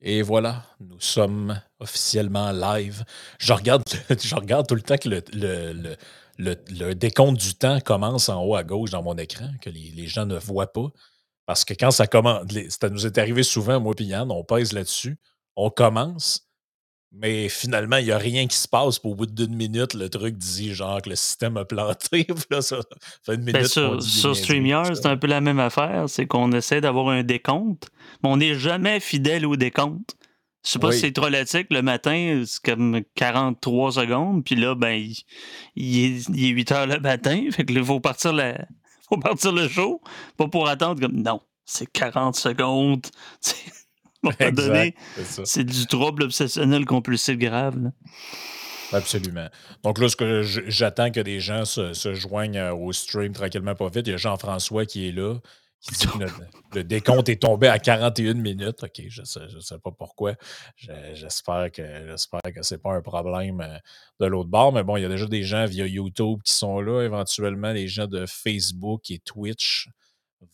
Et voilà, nous sommes officiellement live. Je regarde, tout le temps que le, décompte du temps commence en haut à gauche dans mon écran, que les, gens ne voient pas. Parce que quand ça commence, ça nous est arrivé souvent, moi et Yann, on pèse là-dessus, on commence, mais finalement, il n'y a rien qui se passe. Puis au bout d'une minute, le truc dit genre que le système a planté. Là, ça fait une Ben, minute sur, StreamYard, c'est un peu la même affaire. C'est qu'on essaie d'avoir un décompte, mais on n'est jamais fidèle au décompte. Je sais pas Oui. si c'est trollotique. Le matin, c'est comme 43 secondes. Puis là, ben, il, il est, il est 8 heures le matin. Fait que là, il faut partir, la- faut partir le show. Pas pour attendre comme non, c'est 40 secondes. Moment donné, c'est du trouble obsessionnel compulsif grave. là. Absolument. Donc là, j'attends que des gens se, se joignent euh, au stream tranquillement pas vite. Il y a Jean-François qui est là, qui dit que le, le décompte est tombé à 41 minutes. OK, je ne sais, pas pourquoi. Je- J'espère que j'espère que ce n'est pas un problème euh, de l'autre bord. Mais bon, il y a déjà des gens via YouTube qui sont là. Éventuellement, les gens de Facebook et Twitch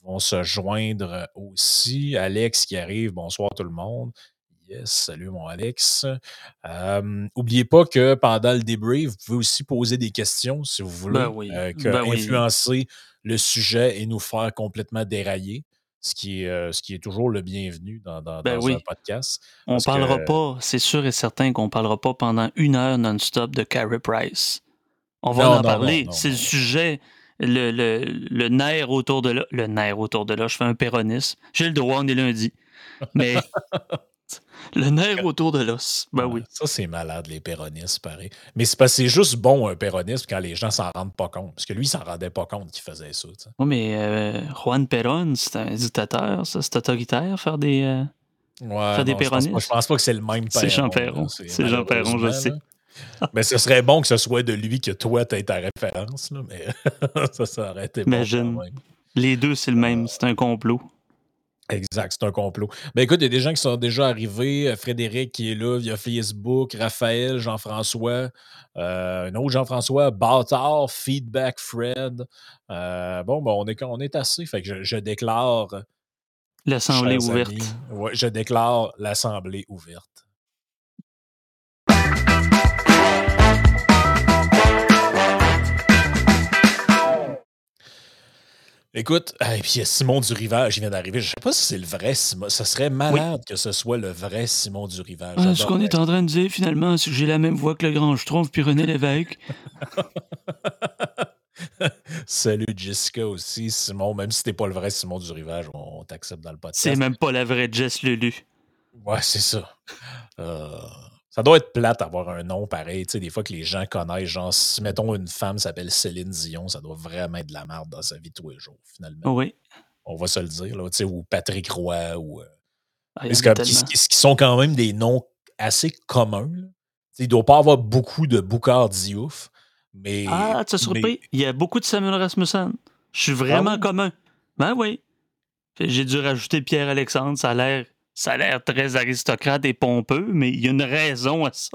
vont se joindre aussi. Alex qui arrive. Bonsoir tout le monde. Yes, salut mon Alex. Euh, oubliez pas que pendant le débrief, vous pouvez aussi poser des questions si vous voulez, Ben oui, euh, que ben oui. influencer le sujet et nous faire complètement dérailler, ce qui est, euh, ce qui est toujours le bienvenu dans, dans- Ben dans oui. un podcast. On Parce parlera que- pas, c'est sûr et certain qu'on parlera pas pendant une heure non-stop de Carey Price. On va Non, en non, parler. C'est le sujet, le, le, le nerf autour de là. Le nerf autour de là, je fais un péronisme. J'ai le droit, on est lundi. Mais le nerf autour de l'os, ben oui. Ça, c'est malade, les péronistes, pareil. Mais c'est parce que c'est juste bon, un péroniste, quand les gens s'en rendent pas compte. Parce que lui, il s'en rendait pas compte qu'il faisait ça. tu sais. Oui, mais euh, Juan Perón, c'est un dictateur, ça, c'est autoritaire, faire des. euh, Ouais, Faire des non, je pense, pas, péronistes? je pense pas que c'est le même C'est Jean Perron, Perron. C'est Jean Perron, je sais. là. Mais ce serait bon que ce soit de lui que toi, tu ta référence. Là, mais ça, ça aurait été bon Imagine. même. Les deux, c'est le même, c'est un complot. Exact, c'est un complot. Ben écoute, il y a des gens qui sont déjà arrivés. Euh, Frédéric qui est là via Facebook, Raphaël, Jean-François, euh, un autre Jean-François, Bâtard, Feedback Fred. Euh, bon, ben, on, est, on est assez. Fait que je, je déclare. L'Assemblée ouverte. amis, ouais, je déclare l'Assemblée ouverte. Écoute, et puis il y a Simon Durivage qui vient d'arriver. Je ne sais pas si c'est le vrai Simon. Ce serait malade que ce soit le vrai Simon Durivage. Ah, ce qu'on est en train de dire finalement, c'est que j'ai la même voix que le grand Schtroumpf puis René Lévesque. Salut Jessica aussi, Simon. Même si t'es pas le vrai Simon Durivage, on, on t'accepte dans le podcast. C'est même pas la vraie Jess Lulu. Ouais, c'est ça. Euh, ça doit être plate d'avoir un nom pareil. Tu sais, des fois que les gens connaissent, genre, si mettons une femme s'appelle Céline Dion, ça doit vraiment être de la merde dans sa vie tous les jours, finalement. Oui. On va se le dire, là, tu sais, ou Patrick Roy, ou. euh, Ah, comme- qui, sont quand même des noms assez communs. là. Tu sais, Il ne doit pas avoir beaucoup de Boucard Diouf, mais. Ah, tu mais- surpris? Il y a beaucoup de Samuel Rasmussen. Je suis vraiment Ah oui? commun. Ben oui. J'ai dû rajouter Pierre-Alexandre. Ça a l'air. Ça a l'air très aristocrate et pompeux, mais il y a une raison à ça.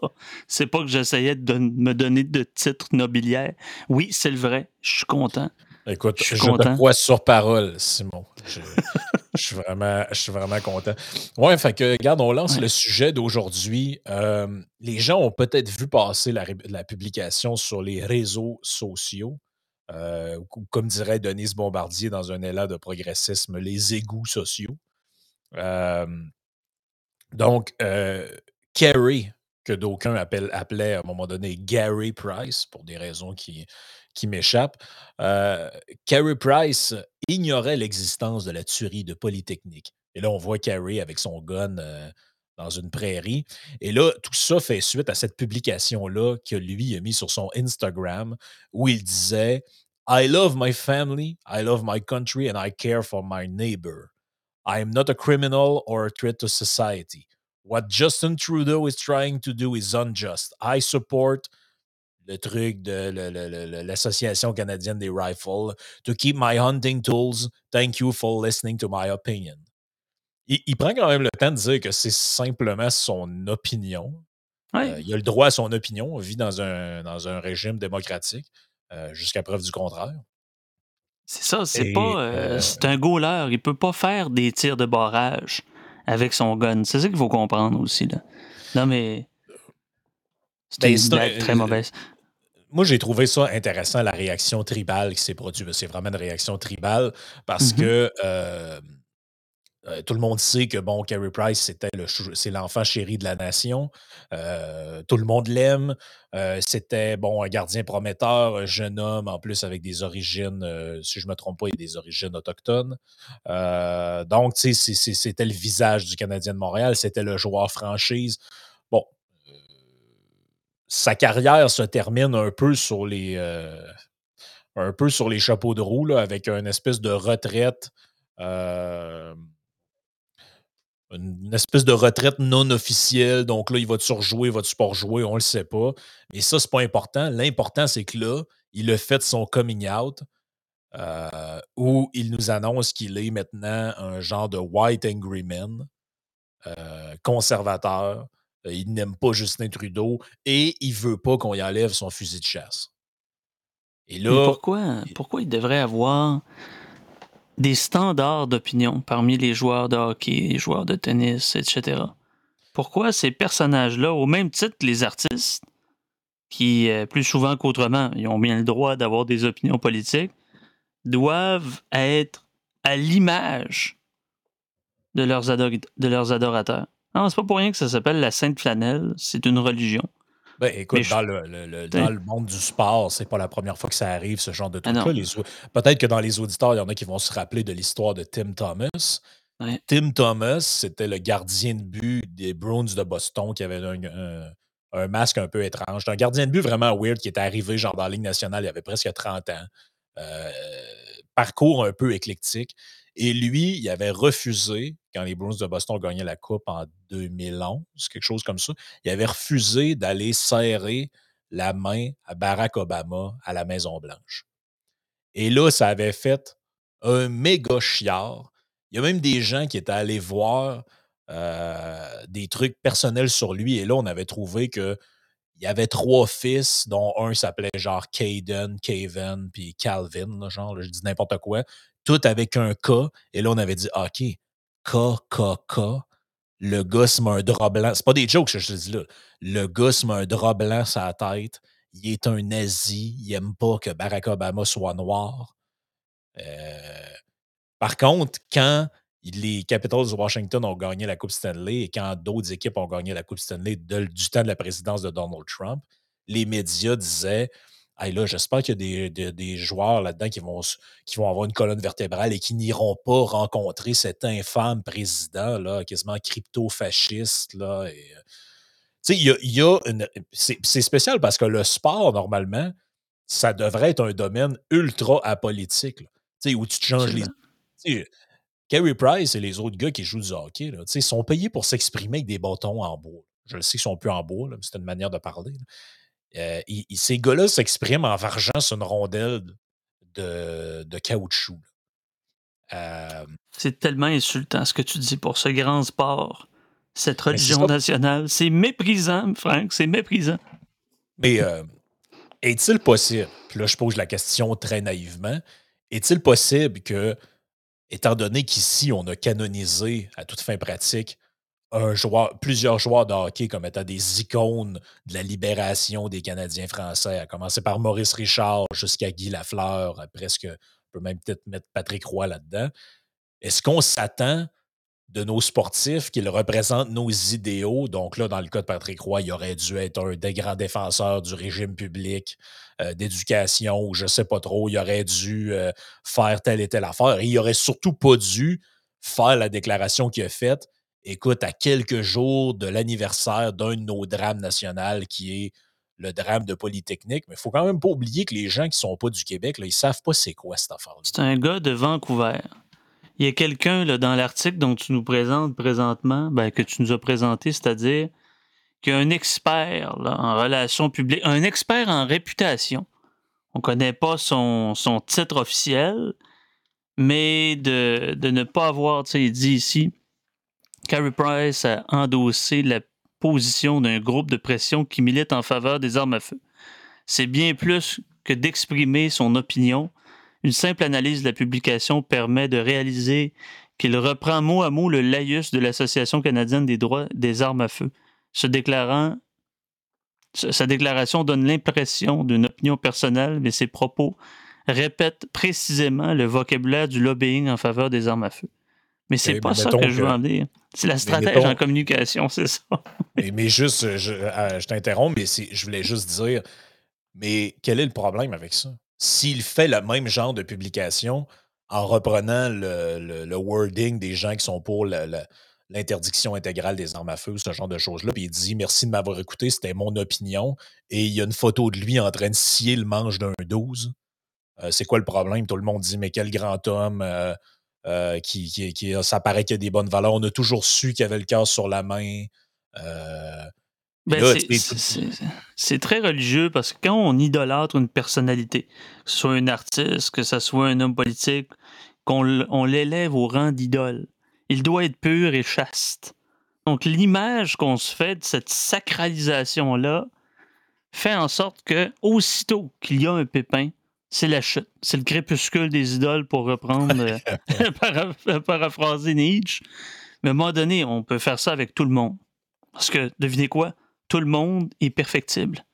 C'est pas que j'essayais de me donner de titres nobiliaires. Oui, c'est le vrai. Je suis content. Écoute, Je suis te crois sur parole, Simon. Je, je suis vraiment, je suis vraiment content. Ouais, fait que, regarde, on lance Ouais. le sujet d'aujourd'hui. Euh, les gens ont peut-être vu passer la, publication sur les réseaux sociaux. euh, ou comme dirait Denise Bombardier dans un élan de progressisme, les égouts sociaux. Donc, Kerry, que d'aucuns appelaient à un moment donné Gary Price, pour des raisons qui, m'échappent, Carey Price ignorait l'existence de la tuerie de Polytechnique. Et là, on voit Carey avec son gun dans une prairie. Et là, tout ça fait suite à cette publication-là que lui a mis sur son Instagram où il disait I love my family, I love my country, and I care for my neighbor. I am not a criminal or a threat to society. What Justin Trudeau is trying to do is unjust. I support le truc de l'Association canadienne des rifles to keep my hunting tools. Thank you for listening to my opinion. Il, il prend quand même le temps de dire que c'est simplement son opinion. Ouais. Euh, il a le droit à son opinion. On vit dans un, dans un régime démocratique, euh, jusqu'à preuve du contraire. C'est ça, c'est pas. euh, euh, c'est un goaler. Il peut pas faire des tirs de barrage avec son gun. C'est ça qu'il faut comprendre aussi. Là. Non, mais. C'est Ben, une un- très euh, mauvaise. Moi, j'ai trouvé ça intéressant, la réaction tribale qui s'est produite. C'est vraiment une réaction tribale parce Mhm. que euh, euh, tout le monde sait que, bon, Carey Price, c'était c'est l'enfant chéri de la nation. Euh, tout le monde l'aime. Euh, c'était, bon, un gardien prometteur, un jeune homme, en plus, avec des origines, si je ne me trompe pas, des origines autochtones. Donc, tu sais, c'était le visage du Canadien de Montréal. C'était le joueur franchise. Bon, sa carrière se termine un peu sur les, un peu sur les chapeaux de roue, avec une espèce de retraite. Une espèce de retraite non officielle. Donc là, il va-tu rejouer, va-tu pas rejouer, on le sait pas. Mais ça, c'est pas important. L'important, c'est que là, il a fait son coming out euh, où il nous annonce qu'il est maintenant un genre de white angry man, euh, conservateur. Euh, Il n'aime pas Justin Trudeau et il veut pas qu'on y enlève son fusil de chasse. Et Mais là, pourquoi, pourquoi il devrait avoir des standards d'opinion parmi les joueurs de hockey, les joueurs de tennis, etc. Pourquoi ces personnages-là, au même titre que les artistes, qui, euh, plus souvent qu'autrement, ils ont bien le droit d'avoir des opinions politiques, doivent être à l'image de leurs, de leurs adorateurs? Non, c'est pas pour rien que ça s'appelle la Sainte Flanelle, c'est une religion. Ben, écoute, je- dans, le, le- le- T'sais. dans le monde du sport, c'est pas la première fois que ça arrive, ce genre de Ah truc-là. Les Peut-être que dans les auditeurs, il y en a qui vont se rappeler de l'histoire de Tim Thomas. Ouais. Tim Thomas, c'était le gardien de but des Bruins de Boston qui avait un, un- un masque un peu étrange. Un gardien de but vraiment weird qui était arrivé genre dans la Ligue nationale, il avait presque 30 ans. Euh, parcours un peu éclectique. Et lui, il avait refusé, quand les Bruins de Boston gagnaient la Coupe en 2011, quelque chose comme ça, il avait refusé d'aller serrer la main à Barack Obama à la Maison-Blanche. Et là, ça avait fait un méga chiard. Il y a même des gens qui étaient allés voir euh, des trucs personnels sur lui. Et là, on avait trouvé que il y avait trois fils, dont un s'appelait genre Caden, Caven, puis Calvin, genre, je dis n'importe quoi, tout avec un K. Et là, on avait dit, OK, K, K, K. Le gars se met un drap blanc. C'est pas des jokes je te dis là. Le gars se un drap blanc sur la tête. Il est un nazi. Il aime pas que Barack Obama soit noir. Euh, par contre, quand les Capitals de Washington ont gagné la Coupe Stanley et quand d'autres équipes ont gagné la Coupe Stanley du temps de la présidence de Donald Trump, les médias disaient Hey là, j'espère qu'il y a des, des- des joueurs là-dedans qui vont, qui vont avoir une colonne vertébrale et qui n'iront pas rencontrer cet infâme président, là, quasiment crypto-fasciste. Là, et, euh, il y a, y. C'est c'est spécial parce que le sport, normalement, ça devrait être un domaine ultra apolitique. là. Où tu te changes les. Carey Price et les autres gars qui jouent du hockey, là, sont payés pour s'exprimer avec des bâtons en bois. Je le sais qu'ils sont plus en bois, mais c'est une manière de parler. là. Euh, ces gars-là s'expriment en vargeant sur une rondelle de, de caoutchouc. Euh, C'est tellement insultant ce que tu dis pour ce grand sport, cette Ben, religion nationale. C'est méprisant, Frank, c'est méprisant. Mais euh, est-il possible, puis là je pose la question très naïvement, est-il possible que, étant donné qu'ici on a canonisé à toute fin pratique un joueur, plusieurs joueurs de hockey comme étant des icônes de la libération des Canadiens français, à commencer par Maurice Richard jusqu'à Guy Lafleur, presque, on peut même peut-être mettre Patrick Roy là-dedans. Est-ce qu'on s'attend de nos sportifs qu'ils représentent nos idéaux? Donc là, dans le cas de Patrick Roy, il aurait dû être un des grands défenseurs du régime public, euh, d'éducation, ou je ne sais pas trop. Il aurait dû euh, faire telle et telle affaire. Et il aurait surtout pas dû faire la déclaration qu'il a faite. Écoute, à quelques jours de l'anniversaire d'un de nos drames nationaux qui est le drame de Polytechnique, mais il faut quand même pas oublier que les gens qui sont pas du Québec, là, ils savent pas c'est quoi cette affaire-là. C'est un gars de Vancouver. Il y a quelqu'un dans l'article dont tu nous présentes présentement, ben, que tu nous as présenté, c'est-à-dire qu'un expert en relations publiques, un expert en réputation, on ne connaît pas son, son titre officiel, mais de, de ne pas avoir, tu sais, il dit ici, Carey Price a endossé la position d'un groupe de pression qui milite en faveur des armes à feu. C'est bien plus que d'exprimer son opinion. Une simple analyse de la publication permet de réaliser qu'il reprend mot à mot le laïus de l'Association canadienne des droits des armes à feu, sa déclaration donne l'impression d'une opinion personnelle, mais ses propos répètent précisément le vocabulaire du lobbying en faveur des armes à feu. Mais c'est pas ça que je veux en dire. C'est la stratège en communication, c'est ça. mais, juste, je, euh, je t'interromps, mais je voulais juste dire, mais quel est le problème avec ça? S'il fait le même genre de publication en reprenant le, wording des gens qui sont pour l'interdiction intégrale des armes à feu, ce genre de choses-là, puis il dit merci de m'avoir écouté, c'était mon opinion, et il y a une photo de lui en train de scier le manche d'un 12. Euh, c'est quoi le problème? Tout le monde dit mais quel grand homme, euh, euh, qui, qui, ça paraît qu'il a des bonnes valeurs. On a toujours su qu'il avait le cœur sur la main. Euh, ben, c'est très religieux parce que quand on idolâtre une personnalité, que ce soit un artiste, que ce soit un homme politique, qu'on l'élève au rang d'idole, il doit être pur et chaste. Donc l'image qu'on se fait de cette sacralisation-là fait en sorte que aussitôt qu'il y a un pépin, c'est la chute. C'est le crépuscule des idoles pour reprendre, euh, paraphraser Nietzsche. Mais à un moment donné, on peut faire ça avec tout le monde. Parce que, devinez quoi? Tout le monde est perfectible.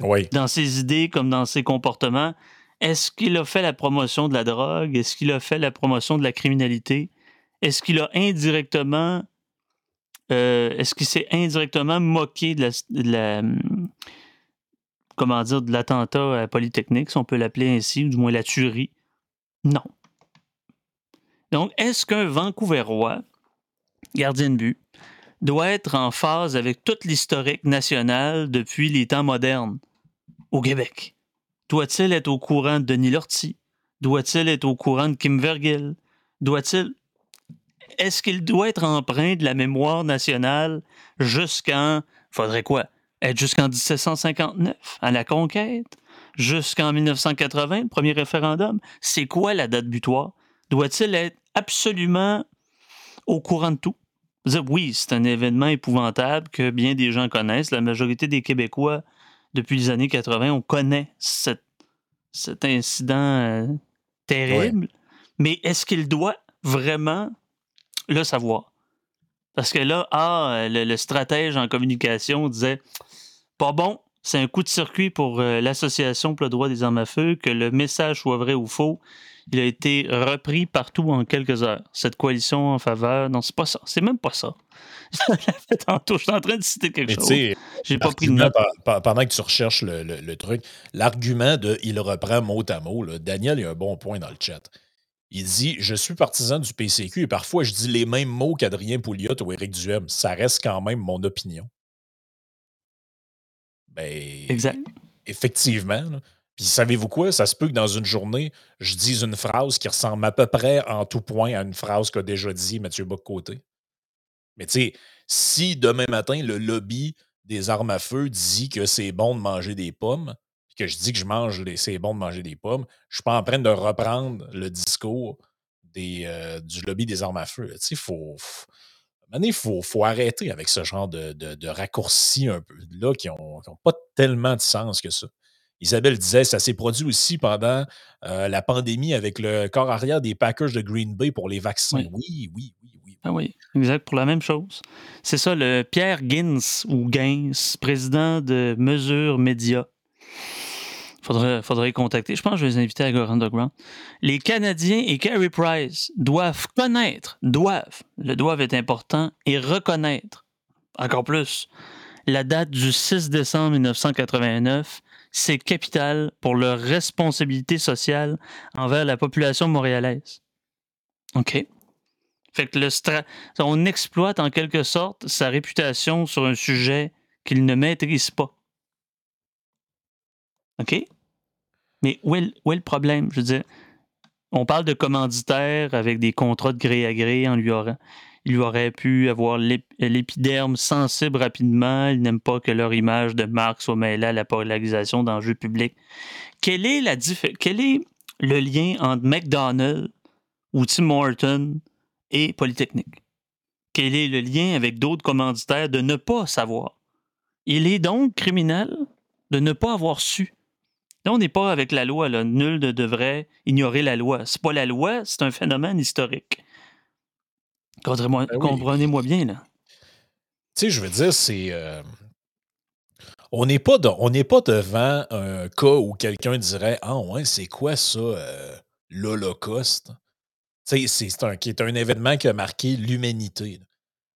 Oui. Dans ses idées comme dans ses comportements. Est-ce qu'il a fait la promotion de la drogue? Est-ce qu'il a fait la promotion de la criminalité? Est-ce qu'il a indirectement. Euh, est-ce qu'il s'est indirectement moqué de la hum, comment dire, de l'attentat à Polytechnique, si on peut l'appeler ainsi, ou du moins la tuerie. Non. Donc, est-ce qu'un Vancouverois, gardien de but, doit être en phase avec toute l'historique national depuis les temps modernes? Au Québec? Doit-il être au courant de Denis Lortie? Doit-il être au courant de Kim Vergil? Doit-il. Est-ce qu'il doit être empreint de la mémoire nationale jusqu'en. Faudrait quoi? Être jusqu'en 1759, à la conquête, jusqu'en 1980, le premier référendum. C'est quoi la date butoir? Doit-il être absolument au courant de tout? oui, c'est un événement épouvantable que bien des gens connaissent. La majorité des Québécois, depuis les années 80, on connaît cet incident euh, terrible. Mais est-ce qu'il doit vraiment le savoir? Parce que là, ah, le, stratège en communication disait pas bon, c'est un coup de circuit pour euh, l'association pour le droit des armes à feu, que le message soit vrai ou faux. Il a été repris partout en quelques heures. Cette coalition en faveur, non, c'est pas ça. C'est même pas ça. Tantôt, je suis en train de citer quelque chose. J'ai pas pris de note. Pendant que tu recherches le, truc, l'argument de il reprend mot à mot, Daniel, il a un bon point dans le chat. Il dit Je suis partisan du PCQ et parfois je dis les mêmes mots qu'Adrien Pouliot ou Éric Duhem. Ça reste quand même mon opinion. Ben, exact. Effectivement. Puis savez-vous quoi? Ça se peut que dans une journée, je dise une phrase qui ressemble à peu près en tout point à une phrase qu'a déjà dit Mathieu Bock-Côté. Mais tu sais, si demain matin, le lobby des armes à feu dit que c'est bon de manger des pommes, que je dis que je mange les, c'est bon de manger des pommes, je suis pas en train de reprendre le discours des, euh, du lobby des armes à feu. Tu sais, il faut, il faut, faut, arrêter avec ce genre de, de, raccourcis un peu là qui n'ont pas tellement de sens que ça. Isabelle disait, ça s'est produit aussi pendant euh, la pandémie avec le corps arrière des Packers de Green Bay pour les vaccins. Oui, oui, oui, oui. Ah oui, exact, pour la même chose. C'est ça, le Pierre Gins ou Gains, président de Mesure Média, Faudrait, faudrait contacter. Je pense que je vais les inviter à Gore Underground. Les Canadiens et Carey Price doivent connaître, doivent, le doivent est important, et reconnaître, encore plus, la date du 6 décembre 1989, c'est capital pour leur responsabilité sociale envers la population montréalaise. OK? Fait que le on exploite en quelque sorte sa réputation sur un sujet qu'il ne maîtrise pas. OK? Mais où est, le problème? Je veux on parle de commanditaire avec des contrats de gré à gré. En lui aurait, il aurait pu avoir l'épiderme sensible rapidement. Il n'aime pas que leur image de marque soit mêlée à la polarisation d'enjeux publics. Quel est, la quel est le lien entre McDonald's ou Tim Horton et Polytechnique? Quel est le lien avec d'autres commanditaires de ne pas savoir? Il est donc criminel de ne pas avoir su Là, on n'est pas avec la loi. Là. Nul ne devrait ignorer la loi. C'est pas la loi, c'est un phénomène historique. Ben comprenez-moi bien, là. Tu sais, je veux dire, c'est. Euh, on n'est pas, pas devant un cas où quelqu'un dirait Ah, ouais, c'est quoi ça, euh, l'Holocauste? Tu sais, c'est un, qui est un événement qui a marqué l'humanité.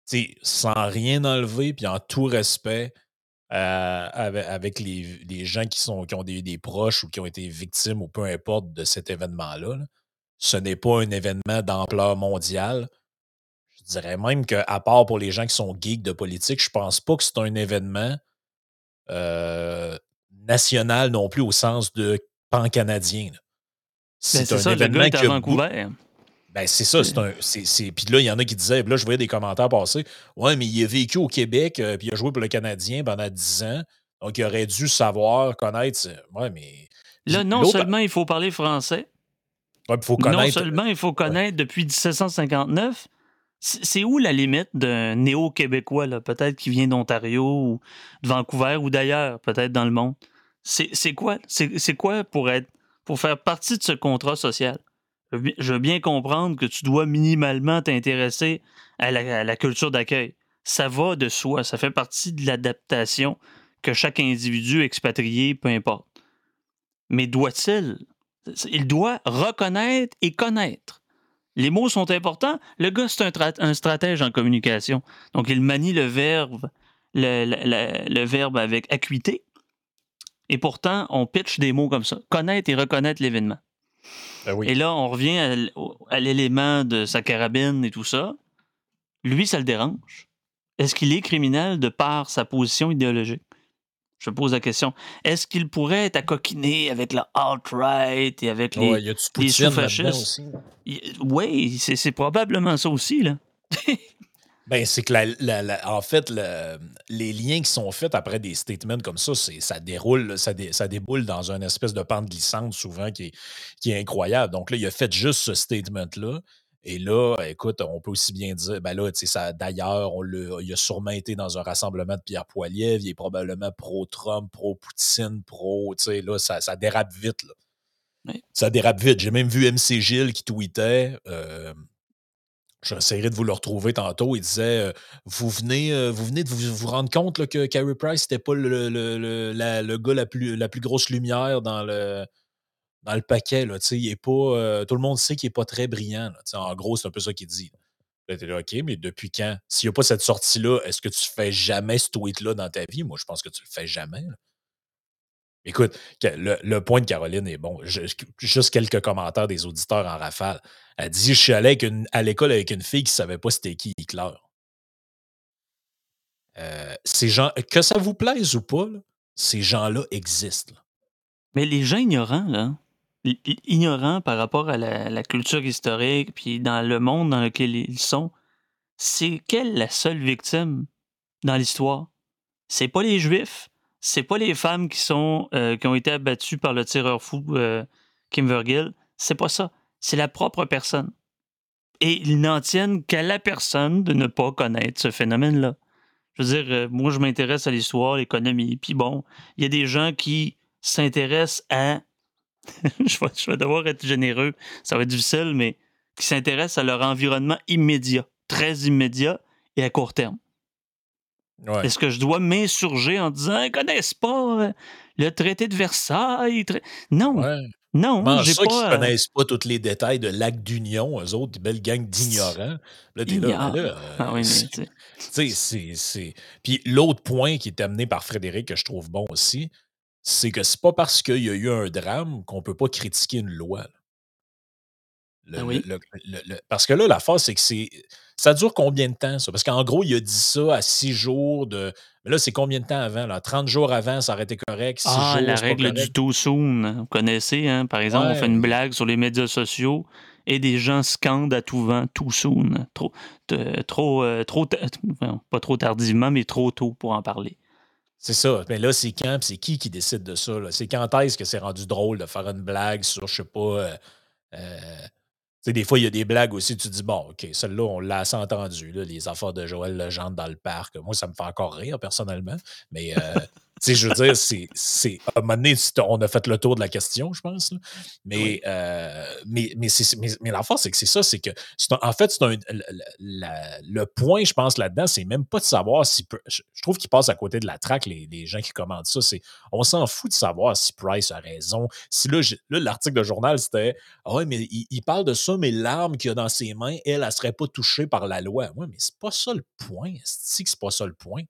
Tu sais, sans rien enlever, puis en tout respect euh, avec, les, gens qui, sont, qui ont des, des, proches ou qui ont été victimes ou peu importe de cet événement-là. Ce n'est pas un événement d'ampleur mondiale. Je dirais même qu'à part pour les gens qui sont geeks de politique, je pense pas que c'est un événement euh, national non plus au sens de pan-canadien. Ben, c'est un ça, événement le gars à Vancouver. Ben, c'est ça, c'est un. Puis là, il y en a qui disaient, là, je voyais des commentaires passer. Ouais, mais il a vécu au Québec, euh, puis il a joué pour le Canadien pendant 10 ans. Donc, il aurait dû savoir, connaître. Ouais, mais. Là, non seulement il faut parler français. Ouais, faut connaître. Non seulement il faut connaître depuis 1759, c'est où la limite d'un néo-québécois, peut-être qui vient d'Ontario ou de Vancouver ou d'ailleurs, peut-être dans le monde? C'est quoi? C'est quoi pour être pour faire partie de ce contrat social? Je veux bien comprendre que tu dois minimalement t'intéresser à la, culture d'accueil. Ça va de soi, ça fait partie de l'adaptation que chaque individu expatrié, peu importe. Mais doit-il? Il doit reconnaître et connaître les mots sont importants. Le gars, c'est un, stratège en communication. Donc, il manie le verbe, le, verbe avec acuité. Et pourtant, on pitch des mots comme ça. Connaître et reconnaître l'événement. Ben et là, on revient à, l'élément de sa carabine et tout ça. Lui, ça le dérange. Est-ce qu'il est criminel de par sa position idéologique? Je pose la question. Est-ce qu'il pourrait être coquiner avec la alt-right et avec les, ouais, les sous-fascistes? Oui, c'est probablement ça aussi. Là. ben, c'est que, la, en fait, les liens qui sont faits après des statements comme ça, ça déroule, ça, ça déboule dans une espèce de pente glissante souvent qui est, qui est incroyable. Donc là, il a fait juste ce statement-là. Et là, écoute, on peut aussi bien dire, ben là, tu sais, d'ailleurs, il a sûrement été dans un rassemblement de Pierre Poilievre, il est probablement pro-Trump, pro-Poutine, pro, tu sais, là, ça, dérape vite, là. Ça dérape vite. J'ai même vu MC Gilles qui tweetait, euh, j'essaierai de vous le retrouver tantôt, il disait, euh, vous, venez, euh, vous venez de vous, rendre compte que Carey Price n'était pas le, le, gars la plus, la plus grosse lumière dans le dans le paquet. Là, il est pas, euh, tout le monde sait qu'il n'est pas très brillant. en gros, c'est un peu ça qu'il dit. Là, OK, mais depuis quand? S'il n'y a pas cette sortie-là, est-ce que tu fais jamais ce tweet-là dans ta vie? Moi, je pense que tu le fais jamais. Écoute, le, point de Caroline est bon. juste quelques commentaires des auditeurs en rafale. Elle dit Je suis allé à l'école avec une fille qui ne savait pas c'était qui Hitler. Euh, ces gens, que ça vous plaise ou pas, ces gens-là existent. Mais les gens ignorants, là, ignorants par rapport à la, culture historique, puis dans le monde dans lequel ils sont, c'est quelle la seule victime dans l'histoire? C'est pas les Juifs, c'est pas les femmes qui sont euh, qui ont été abattues par le tireur fou euh, Kim Vergil, c'est pas ça. C'est la propre personne. Et ils n'en tiennent qu'à la personne de ne pas connaître ce phénomène-là. Je veux dire, euh, moi, je m'intéresse à l'histoire, l'économie, puis bon, il y a des gens qui s'intéressent à je, vais, devoir être généreux, ça va être difficile, mais qui s'intéressent à leur environnement immédiat, très immédiat et à court terme. Est-ce que je dois m'insurger en disant ils connaissent pas euh, le traité de Versailles? Non. Non, j'ai pas. qui ne connaissent pas tous les détails de l'acte d'union, eux autres, des belles gangs d'ignorants? Là, t'es là, là. Ah oui, mais c'est. Puis l'autre point qui est amené par Frédéric que je trouve bon aussi, c'est que c'est pas parce qu'il y a eu un drame qu'on peut pas critiquer une loi. Ah oui. parce que là, la force, c'est que c'est. Ça dure combien de temps, ça? Parce qu'en gros, il a dit ça à six jours de. Mais là, c'est combien de temps avant? Là? 30 jours avant, ça aurait été correct. ah, la règle du too soon. Vous connaissez, hein? Par exemple, on fait une blague sur les médias sociaux et des gens scandent à tout vent too soon. Trop, trop, euh, trop, pas trop tardivement, mais trop tôt pour en parler. C'est ça. Mais là, c'est quand, c'est qui qui décide de ça? C'est quand est-ce que c'est rendu drôle de faire une blague sur, je sais pas. Euh, euh, des fois, il y a des blagues aussi, tu dis, bon, OK, celle-là, on l'a assez entendu, les affaires de Joël Legendre dans le parc. Moi, ça me fait encore rire, personnellement. Mais, euh, sais, je veux dire, c'est. À un moment donné, on a fait le tour de la question, je pense. Mais, euh, mais, mais, mais, mais l'enfant, c'est que c'est ça, c'est que. en fait, c'est un, le point, je pense, là-dedans, c'est même pas de savoir si. Je, trouve qu'ils passent à côté de la traque, les, les gens qui commandent ça. C'est, on s'en fout de savoir si Price a raison. Si là, l'article de journal, c'était Ah ouais, mais il, parle de ça, mais l'arme qu'il a dans ses mains, elle, elle, serait pas touchée par la loi. Ouais, mais c'est pas ça le point. C'est que c'est pas ça le point?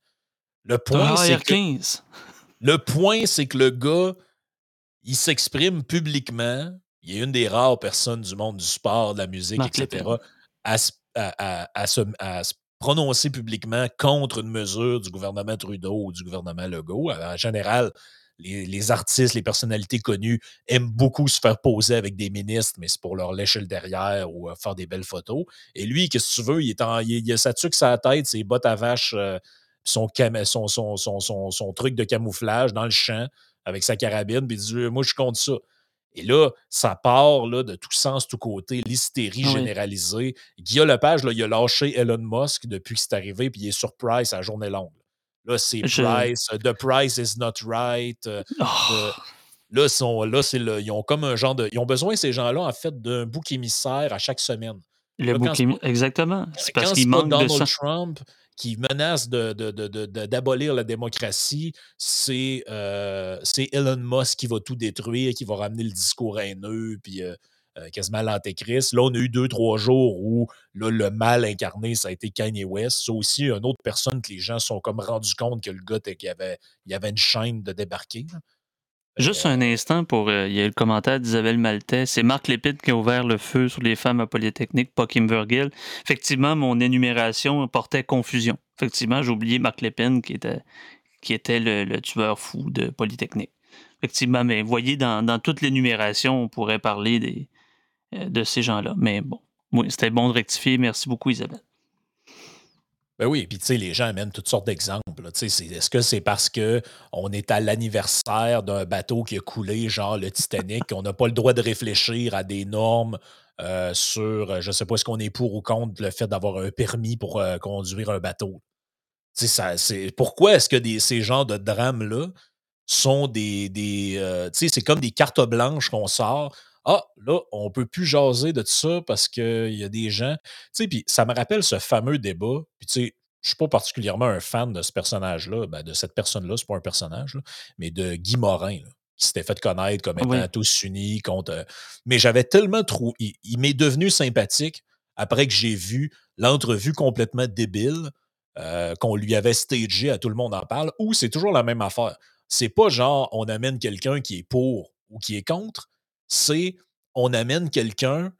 Le point, c'est que, le point, c'est que le gars, il s'exprime publiquement. Il est une des rares personnes du monde du sport, de la musique, etc., à, se, prononcer publiquement contre une mesure du gouvernement Trudeau ou du gouvernement Legault. En général, les, artistes, les personnalités connues aiment beaucoup se faire poser avec des ministres, mais c'est pour leur lécher le derrière ou euh, faire des belles photos. Et lui, qu'est-ce que tu veux? Il, est en, il, a sa tuque sa tête, ses bottes à vache, euh, son, son, son, son, truc de camouflage dans le champ avec sa carabine, puis il dit Moi, je compte ça. Et là, ça part là, de tout sens, tout côté, l'hystérie ah généralisée. Guillaume Lepage, là, il a lâché Elon Musk depuis que c'est arrivé, puis il est sur Price à journée longue. Là, c'est Price, The Price is not right. Euh, oh. là, sont, là ils ont comme un genre de. Ils ont besoin, ces gens-là, en fait, d'un bouc émissaire à chaque semaine. Le bouc émissaire, exactement. C'est parce qu'il manque Donald de Trump qui menace d'abolir la démocratie, euh, c'est Elon Musk qui va tout détruire, qui va ramener le discours haineux, puis euh, euh, quasiment l'antéchrist. Là, on a eu deux, trois jours où là, le mal incarné, ça a été Kanye West. C'est aussi une autre personne que les gens sont comme rendus compte que le gars, qu'il avait, il avait une chaîne de débarquer. Juste un instant pour. il y a eu le commentaire d'Isabelle Maltais. C'est Marc Lépide qui a ouvert le feu sur les femmes à Polytechnique, pas Kim Virgil. Effectivement, mon énumération portait confusion. Effectivement, j'ai oublié Marc Lépine qui était, qui était le, tueur fou de Polytechnique. Effectivement, mais voyez, dans, toute l'énumération, on pourrait parler des, euh, de ces gens-là. Mais bon, c'était bon de rectifier. Merci beaucoup, Isabelle. Ben oui, puis tu sais, les gens amènent toutes sortes d'exemples. Est-ce que c'est parce qu'on est à l'anniversaire d'un bateau qui a coulé, genre le Titanic, qu'on n'a pas le droit de réfléchir à des normes euh, sur, je ne sais pas, est-ce qu'on est pour ou contre le fait d'avoir un permis pour euh, conduire un bateau? Ça, pourquoi est-ce que ces genres de drames-là sont des. des c'est comme des cartes blanches qu'on sort ah, là, on ne peut plus jaser de ça parce qu'il y a des gens. Tu sais, puis ça me rappelle ce fameux débat. Puis, tu sais, je ne suis pas particulièrement un fan de ce personnage-là, ben, de cette personne-là, c'est pas un personnage, mais de Guy Morin, qui s'était fait connaître comme étant tous unis contre. Euh, mais j'avais tellement trop. Il, m'est devenu sympathique après que j'ai vu l'entrevue complètement débile euh, qu'on lui avait stagé à tout le monde en parle, ou c'est toujours la même affaire. C'est pas genre on amène quelqu'un qui est pour ou qui est contre, c'est on amène quelqu'un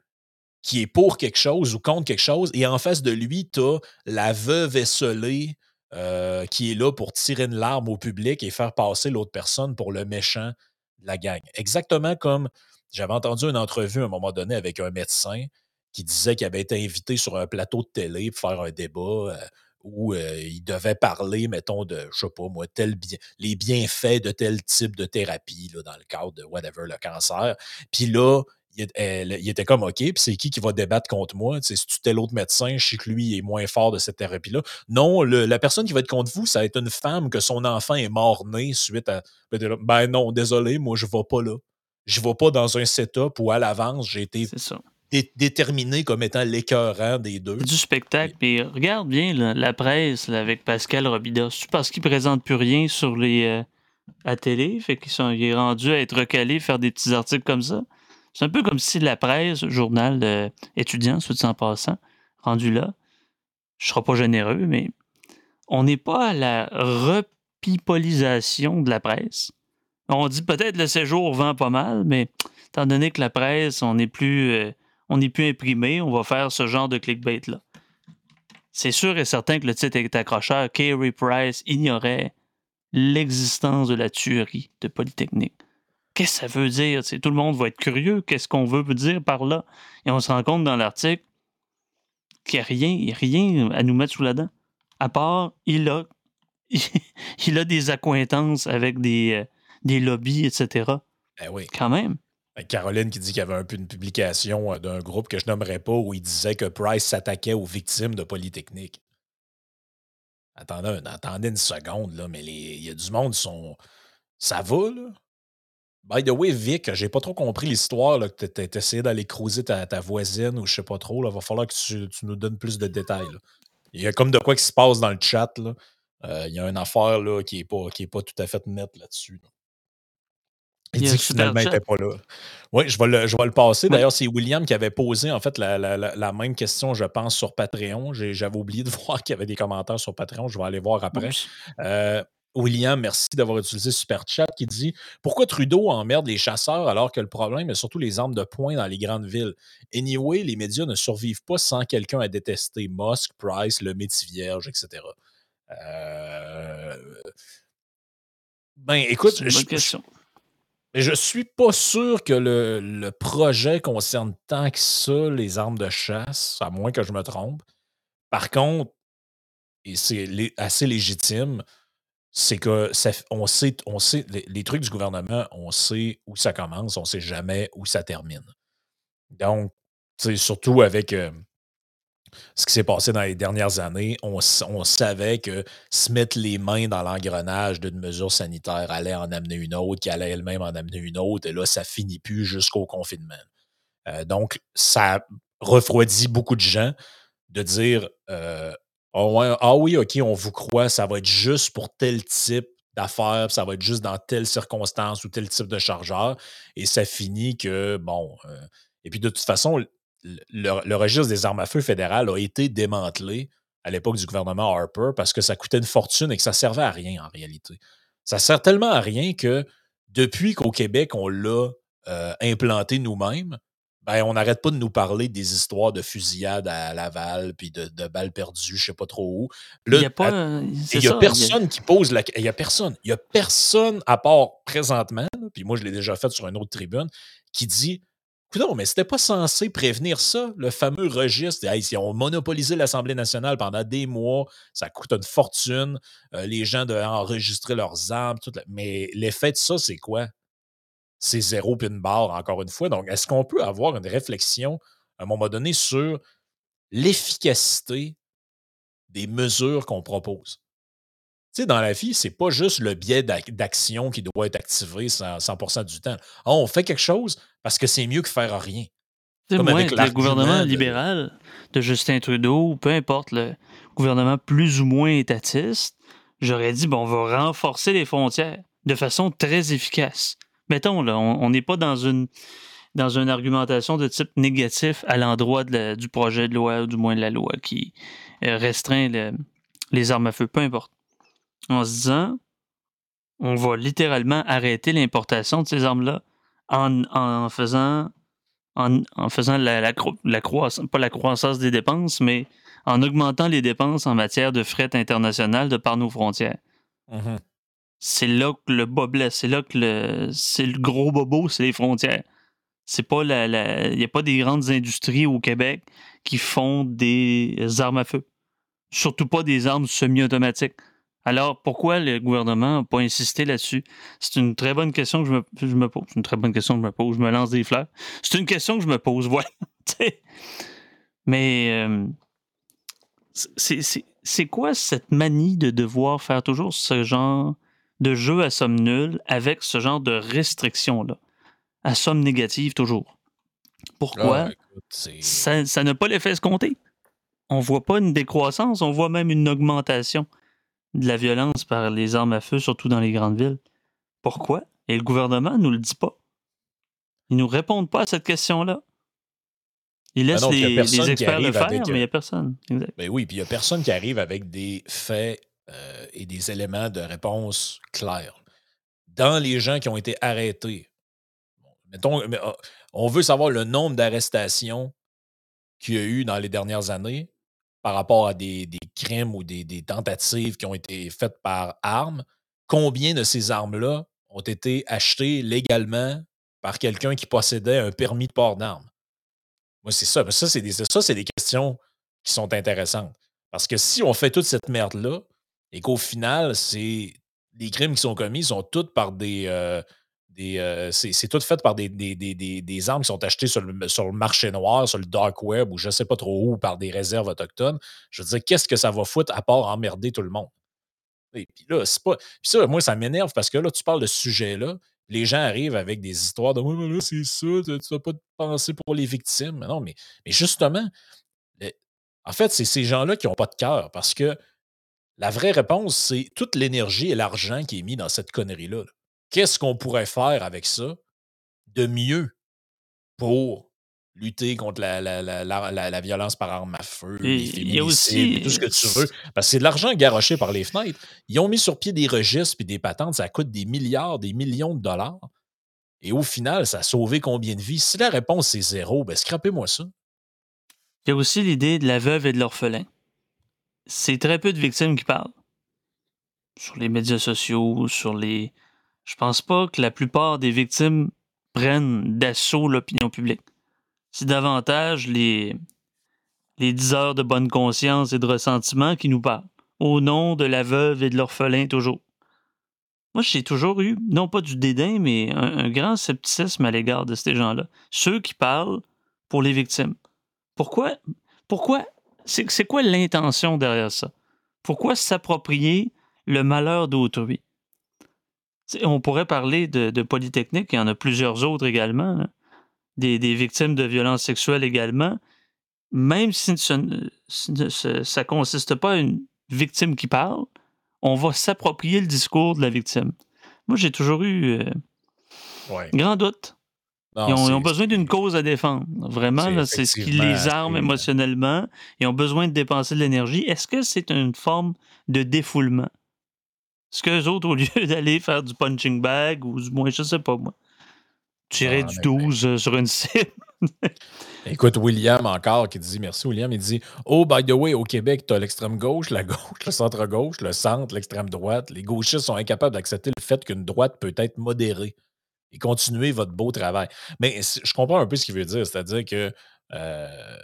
qui est pour quelque chose ou contre quelque chose, et en face de lui, tu as la veuve esselée euh, qui est là pour tirer une larme au public et faire passer l'autre personne pour le méchant de la gang. Exactement comme j'avais entendu une entrevue à un moment donné avec un médecin qui disait qu'il avait été invité sur un plateau de télé pour faire un débat. Euh, où euh, il devait parler, mettons, de, je sais pas moi, tel bien, les bienfaits de tel type de thérapie dans le cadre de whatever, le cancer. Puis là, il, était comme OK, puis c'est qui qui va débattre contre moi? C'est tu tel autre médecin, je sais que lui est moins fort de cette thérapie-là. Non, la personne qui va être contre vous, ça va être une femme que son enfant est mort-né suite à. Ben, ben non, désolé, moi je ne vais pas là. Je ne vais pas dans un setup où à l'avance, j'ai été déterminé comme étant l'écœurant des deux. Du spectacle. Puis regarde bien la presse avec Pascal Robida. C'est parce qu'il présente plus rien sur les euh, à télé, fait qu'il sont, il est rendu à être recalé, faire des petits articles comme ça. C'est un peu comme si la presse, journal euh, étudiant, soit en passant, rendu là, je ne serai pas généreux, mais on n'est pas à la repipolisation de la presse. On dit peut-être le séjour vend pas mal, mais étant donné que la presse, on n'est plus euh, on n'est plus imprimé, on va faire ce genre de clickbait-là. C'est sûr et certain que le titre est accrocheur. Kerry Price ignorait l'existence de la tuerie de Polytechnique. Qu'est-ce que ça veut dire? tout le monde va être curieux. Qu'est-ce qu'on veut dire par là? Et on se rend compte dans l'article qu'il n'y a rien, rien à nous mettre sous la dent. À part, il a, il a des accointances avec des, euh, des lobbies, etc. Ben oui. Quand même. Ben, Caroline qui dit qu'il y avait un peu une publication euh, d'un groupe que je nommerai pas où il disait que Price s'attaquait aux victimes de Polytechnique. Attendez, une seconde, là, mais il y a du monde sont. Ça va, là? By the way, Vic, j'ai pas trop compris l'histoire que tu as essayé d'aller creuser ta, voisine ou je sais pas trop. Il va falloir que tu, nous donnes plus de détails. Il y a comme de quoi qui se passe dans le chat. Euh, il y a une affaire là, qui n'est pas, qui est pas tout à fait nette là-dessus. Il, dit que finalement, il n'était pas là. Oui, je vais le, je vais le passer. D'ailleurs, c'est William qui avait posé en fait la, même question, je pense, sur Patreon. J'avais oublié de voir qu'il y avait des commentaires sur Patreon. Je vais aller voir après. Euh, William, merci d'avoir utilisé Super Chat qui dit Pourquoi Trudeau emmerde les chasseurs alors que le problème est surtout les armes de poing dans les grandes villes? Anyway, les médias ne survivent pas sans quelqu'un à détester Musk, Price, le Métis Vierge, etc. Euh... Ben, écoute, je, question. Je suis pas sûr que le, projet concerne tant que ça les armes de chasse, à moins que je me trompe. Par contre, et c'est assez légitime, c'est que on sait, on sait les, trucs du gouvernement, on sait où ça commence, on sait jamais où ça termine. Donc, surtout avec euh, ce qui s'est passé dans les dernières années, on, savait que se mettre les mains dans l'engrenage d'une mesure sanitaire allait en amener une autre, qui allait elle-même en amener une autre, et là, ça finit plus jusqu'au confinement. Euh, donc, ça refroidit beaucoup de gens de dire euh, ah, ah oui, OK, on vous croit, ça va être juste pour tel type d'affaires, ça va être juste dans telle circonstance ou tel type de chargeur, et ça finit que, bon, euh, et puis de toute façon, le, registre des armes à feu fédérales a été démantelé à l'époque du gouvernement Harper parce que ça coûtait une fortune et que ça servait à rien en réalité. Ça sert tellement à rien que depuis qu'au Québec, on l'a euh, implanté nous-mêmes, ben, on n'arrête pas de nous parler des histoires de fusillades à Laval, puis de, balles perdues, je sais pas trop où. il n'y a pas. Il y a personne qui pose la Il y a personne. Il y a personne, à part présentement, puis moi je l'ai déjà fait sur une autre tribune, qui dit non, mais c'était pas censé prévenir ça, le fameux registre. Hey, si on monopolisé l'Assemblée nationale pendant des mois, ça coûte une fortune. Euh, les gens devaient enregistrer leurs armes. Tout Mais l'effet de ça, c'est quoi? C'est zéro puis une barre, encore une fois. Donc, est-ce qu'on peut avoir une réflexion à un moment donné sur l'efficacité des mesures qu'on propose? Tu sais, dans la vie, c'est pas juste le biais d'action qui doit être activé 100%, du temps. Ah, on fait quelque chose parce que c'est mieux que faire rien. Comme avec le gouvernement libéral de Justin Trudeau, peu importe le gouvernement plus ou moins étatiste, j'aurais dit bon, on va renforcer les frontières de façon très efficace. Mettons, là, on n'est pas dans une, dans une argumentation de type négatif à l'endroit du projet de loi, ou du moins de la loi qui euh, restreint les armes à feu, peu importe en se disant on va littéralement arrêter l'importation de ces armes-là en, faisant en, faisant la, la, croissance, pas la croissance des dépenses, mais en augmentant les dépenses en matière de fret international de par nos frontières. Mmh c'est là que le bas blesse, c'est là que le, c'est le gros bobo, c'est les frontières. C'est pas la, il n'y a pas des grandes industries au Québec qui font des armes à feu. Surtout pas des armes semi-automatiques. Alors, pourquoi le gouvernement n'a pas insisté là-dessus? C'est une très bonne question que je me, pose. C'est une très bonne question que je me pose. Je me lance des fleurs. C'est une question que je me pose, voilà. Mais euh, c'est quoi cette manie de devoir faire toujours ce genre de jeu à somme nulle avec ce genre de restrictions-là? À somme négative, toujours. Pourquoi? Ah, ça, ça n'a pas l'effet escompté. On voit pas une décroissance, on voit même une augmentation de la violence par les armes à feu, surtout dans les grandes villes. Pourquoi? Et le gouvernement ne nous le dit pas. Ils ne nous répondent pas à cette question-là. Ils laissent les, experts le faire, mais il n'y a euh, personne. Ben oui, puis il n'y a personne qui arrive avec des faits euh, et des éléments de réponse clairs. Dans les gens qui ont été arrêtés, mettons, euh, on veut savoir le nombre d'arrestations qu'il y a eu dans les dernières années par rapport à des, crimes ou des, tentatives qui ont été faites par armes, combien de ces armes-là ont été achetées légalement par quelqu'un qui possédait un permis de port d'armes? Moi, c'est ça. Ça, c'est des, ça, des questions qui sont intéressantes. Parce que si on fait toute cette merde-là et qu'au final, c'est les crimes qui sont commis sont tous par des, euh, des c'est tout fait par des, armes qui sont achetées sur le, marché noir, sur le dark web ou je sais pas trop où, par des réserves autochtones. Je veux dire, qu'est-ce que ça va foutre à part emmerder tout le monde? Et puis là, c'est pas. Puis ça, moi, ça m'énerve parce que là, tu parles de ce sujet-là, les gens arrivent avec des histoires de Oui, mais là, c'est ça, tu vas pas penser pour les victimes. non, mais, mais justement, en fait, c'est ces gens-là qui n'ont pas de cœur parce que la vraie réponse, c'est toute l'énergie et l'argent qui est mis dans cette connerie-là. Qu'est-ce qu'on pourrait faire avec ça de mieux pour lutter contre la, la, violence par arme à feu, les féminicides, tout ce que tu veux? Parce que c'est de l'argent garoché par les fenêtres. Ils ont mis sur pied des registres puis des patentes, ça coûte des milliards, des millions de dollars. Et au final, ça a sauvé combien de vies? Si la réponse est zéro, ben scrapez-moi ça. Il y a aussi l'idée de la veuve et de l'orphelin. C'est très peu de victimes qui parlent. Sur les médias sociaux, sur les. Je pense pas que la plupart des victimes prennent d'assaut l'opinion publique c'est davantage les, les 10 heures de bonne conscience et de ressentiment qui nous parlent, au nom de la veuve et de l'orphelin toujours. Moi, j'ai toujours eu, non pas du dédain, mais un, grand scepticisme à l'égard de ces gens-là. Ceux qui parlent pour les victimes. Pourquoi? Pourquoi? C'est quoi l'intention derrière ça? Pourquoi s'approprier le malheur d'autrui? On pourrait parler de, de, Polytechnique, il y en a plusieurs autres également. Là des, victimes de violences sexuelles également, même si ça ne consiste pas à une victime qui parle, on va s'approprier le discours de la victime. Moi, j'ai toujours eu euh, grand doute. ils, ont, besoin d'une cause à défendre. Vraiment, c'est ce qui les arme émotionnellement. Ils ont besoin de dépenser de l'énergie. Est-ce que c'est une forme de défoulement? Est-ce qu'eux autres, au lieu d'aller faire du punching bag, ou du moins, je sais pas moi, tirer ah, du 12 euh, sur une cible. Écoute, William encore qui dit merci, William. Il dit Oh, by the way, au Québec, tu as l'extrême gauche, la gauche, le centre-gauche, le centre, l'extrême droite. Les gauchistes sont incapables d'accepter le fait qu'une droite peut être modérée et continuer votre beau travail. Mais je comprends un peu ce qu'il veut dire, c'est-à-dire que. Euh,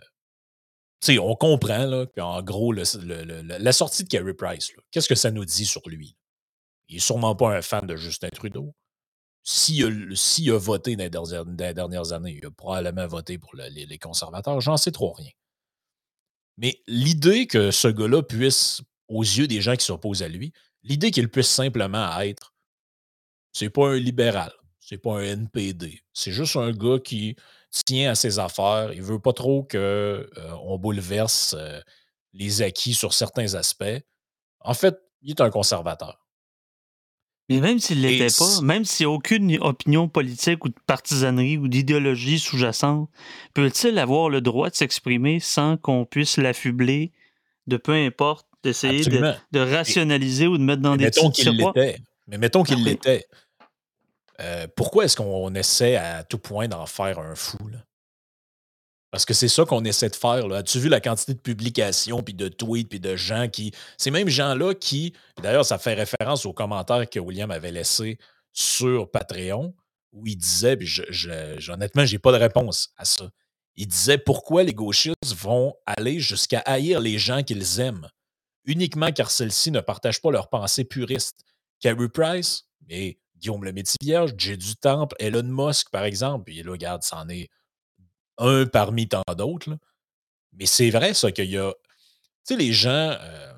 sais, on comprend là, qu'en gros, la sortie de Kerry Price, qu'est-ce que ça nous dit sur lui? Il n'est sûrement pas un fan de Justin Trudeau s'il a, voté dans les, dernières, années, il a probablement voté pour les, conservateurs, j'en sais trop rien. Mais l'idée que ce gars-là puisse, aux yeux des gens qui s'opposent à lui, l'idée qu'il puisse simplement être, c'est pas un libéral, c'est pas un NPD, c'est juste un gars qui tient à ses affaires, il veut pas trop qu'on euh, bouleverse euh, les acquis sur certains aspects. En fait, il est un conservateur. Mais même s'il ne l'était pas, même s'il n'y a aucune opinion politique ou de partisanerie ou d'idéologie sous-jacente, peut-il avoir le droit de s'exprimer sans qu'on puisse l'affubler de peu importe, d'essayer de, rationaliser ou de mettre dans des mettons qu'il l'était. Mais mettons qu'il l'était. Euh, pourquoi est-ce qu'on essaie à tout point d'en faire un fou? Là? Parce que c'est ça qu'on essaie de faire. As-tu vu la quantité de publications, puis de tweets, puis de gens qui. Ces mêmes gens-là qui. D'ailleurs, ça fait référence aux commentaires que William avait laissés sur Patreon, où il disait, puis je, je, honnêtement, j'ai pas de réponse à ça. Il disait pourquoi les gauchistes vont aller jusqu'à haïr les gens qu'ils aiment, uniquement car celles-ci ne partagent pas leurs pensées puristes. Carrie Price, mais Guillaume le Métis-Vierge, Jay du Temple, Elon Musk, par exemple, puis là, regarde, c'en est un parmi tant d'autres. Mais c'est vrai, ça, qu'il y a. Tu sais, les gens. Euh,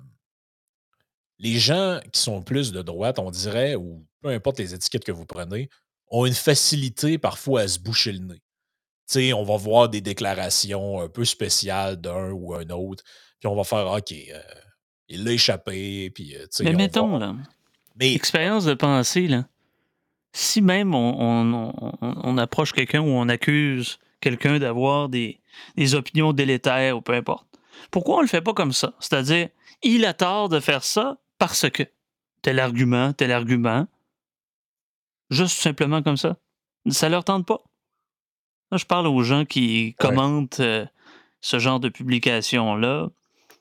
les gens qui sont plus de droite, on dirait, ou peu importe les étiquettes que vous prenez, ont une facilité parfois à se boucher le nez. Tu sais, on va voir des déclarations un peu spéciales d'un ou un autre, puis on va faire OK, euh, il l'a échappé, puis euh, Mais mettons, là. Mais... Expérience de pensée, là. Si même on, on approche quelqu'un ou on accuse quelqu'un d'avoir des, opinions délétères ou peu importe. Pourquoi on ne le fait pas comme ça? C'est-à-dire, il a tort de faire ça parce que tel argument, tel argument. Juste simplement comme ça. Ça leur tente pas. Là, je parle aux gens qui commentent euh, ce genre de publication-là